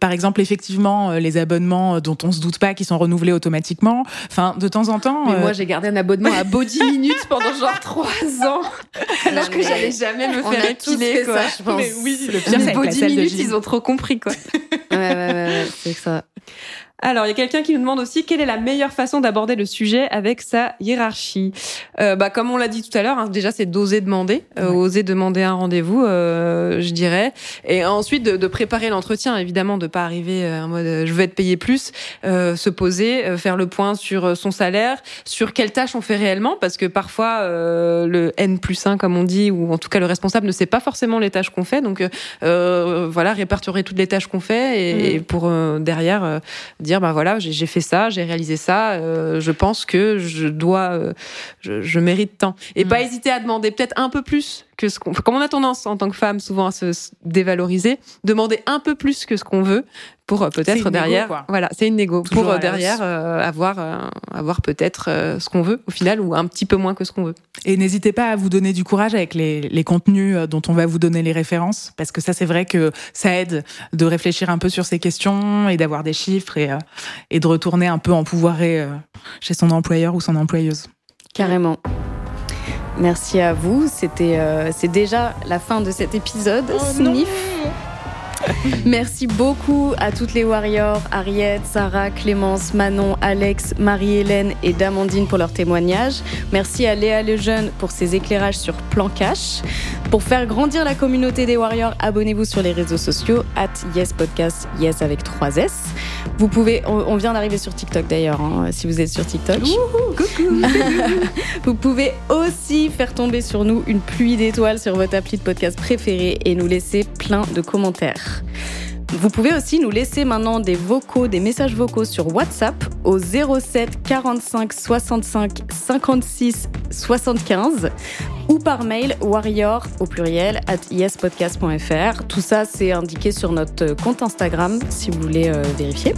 Speaker 5: par exemple, effectivement, euh, les abonnements euh, dont on se doute pas qui sont renouvelés automatiquement. Enfin, de temps en temps.
Speaker 2: Mais
Speaker 5: euh,
Speaker 2: moi, j'ai gardé un abonnement à Body Minutes pendant genre trois ans, alors que j'allais jamais me faire épiler, quoi.
Speaker 4: ça, je pense.
Speaker 5: Mais oui, le pire, c'est
Speaker 2: Body Minutes, ils ont trop compris, quoi.
Speaker 4: ouais, ouais, ouais, ouais, c'est ça.
Speaker 2: Alors, il y a quelqu'un qui nous demande aussi quelle est la meilleure façon d'aborder le sujet avec sa hiérarchie? Euh, bah, comme on l'a dit tout à l'heure, hein, déjà c'est d'oser demander, euh, oser demander un rendez-vous, euh, je dirais, et ensuite de, de préparer l'entretien, évidemment, de pas arriver euh, en mode euh, je veux être payé plus, euh, se poser, euh, faire le point sur son salaire, sur quelles tâches on fait réellement, parce que parfois euh, le N plus 1, comme on dit, ou en tout cas le responsable ne sait pas forcément les tâches qu'on fait, donc voilà, répertorier toutes les tâches qu'on fait et, et pour euh, derrière euh, dire ben voilà j'ai fait ça j'ai réalisé ça euh, je pense que je dois euh, je, je mérite tant. Et pas hésiter à demander peut-être un peu plus que ce qu'on, comme on a tendance en tant que femme souvent à se dévaloriser, demander un peu plus que ce qu'on veut pour euh, peut-être derrière, voilà, c'est une négo pour euh, derrière euh, avoir avoir peut-être ce qu'on veut au final ou un petit peu moins que ce qu'on veut.
Speaker 5: Et n'hésitez pas à vous donner du courage avec les, les contenus dont on va vous donner les références parce que ça c'est vrai que ça aide de réfléchir un peu sur ces questions et d'avoir des chiffres et et de retourner un peu en pouvoir chez son employeur ou son employeuse.
Speaker 4: Carrément. Merci à vous. C'était, c'est déjà la fin de cet épisode. Oh Sniff. Merci beaucoup à toutes les Warriors, Ariette, Sarah, Clémence, Manon, Alex, Marie-Hélène et Damandine pour leur témoignage. Merci à Léa Lejeune pour ses éclairages sur Plan Cash. Pour faire grandir la communauté des Warriors, abonnez-vous sur les réseaux sociaux, at Yes Podcast, Yes avec 3 S. Vous pouvez, on, vient d'arriver sur TikTok d'ailleurs, hein, si vous êtes sur TikTok. coucou vous pouvez aussi faire tomber sur nous une pluie d'étoiles sur votre appli de podcast préféré et nous laisser plein de commentaires. Vous pouvez aussi nous laisser maintenant des vocaux, des messages vocaux sur WhatsApp au 07 45 65 56 75 ou par mail warrior au pluriel at yespodcast.fr. Tout ça, c'est indiqué sur notre compte Instagram si vous voulez euh, vérifier.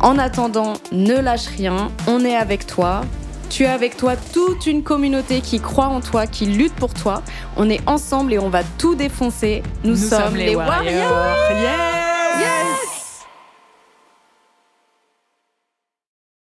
Speaker 4: En attendant, ne lâche rien, on est avec toi. Tu as avec toi toute une communauté qui croit en toi, qui lutte pour toi. On est ensemble et on va tout défoncer. Nous, sommes, les, warriors.
Speaker 5: Yes!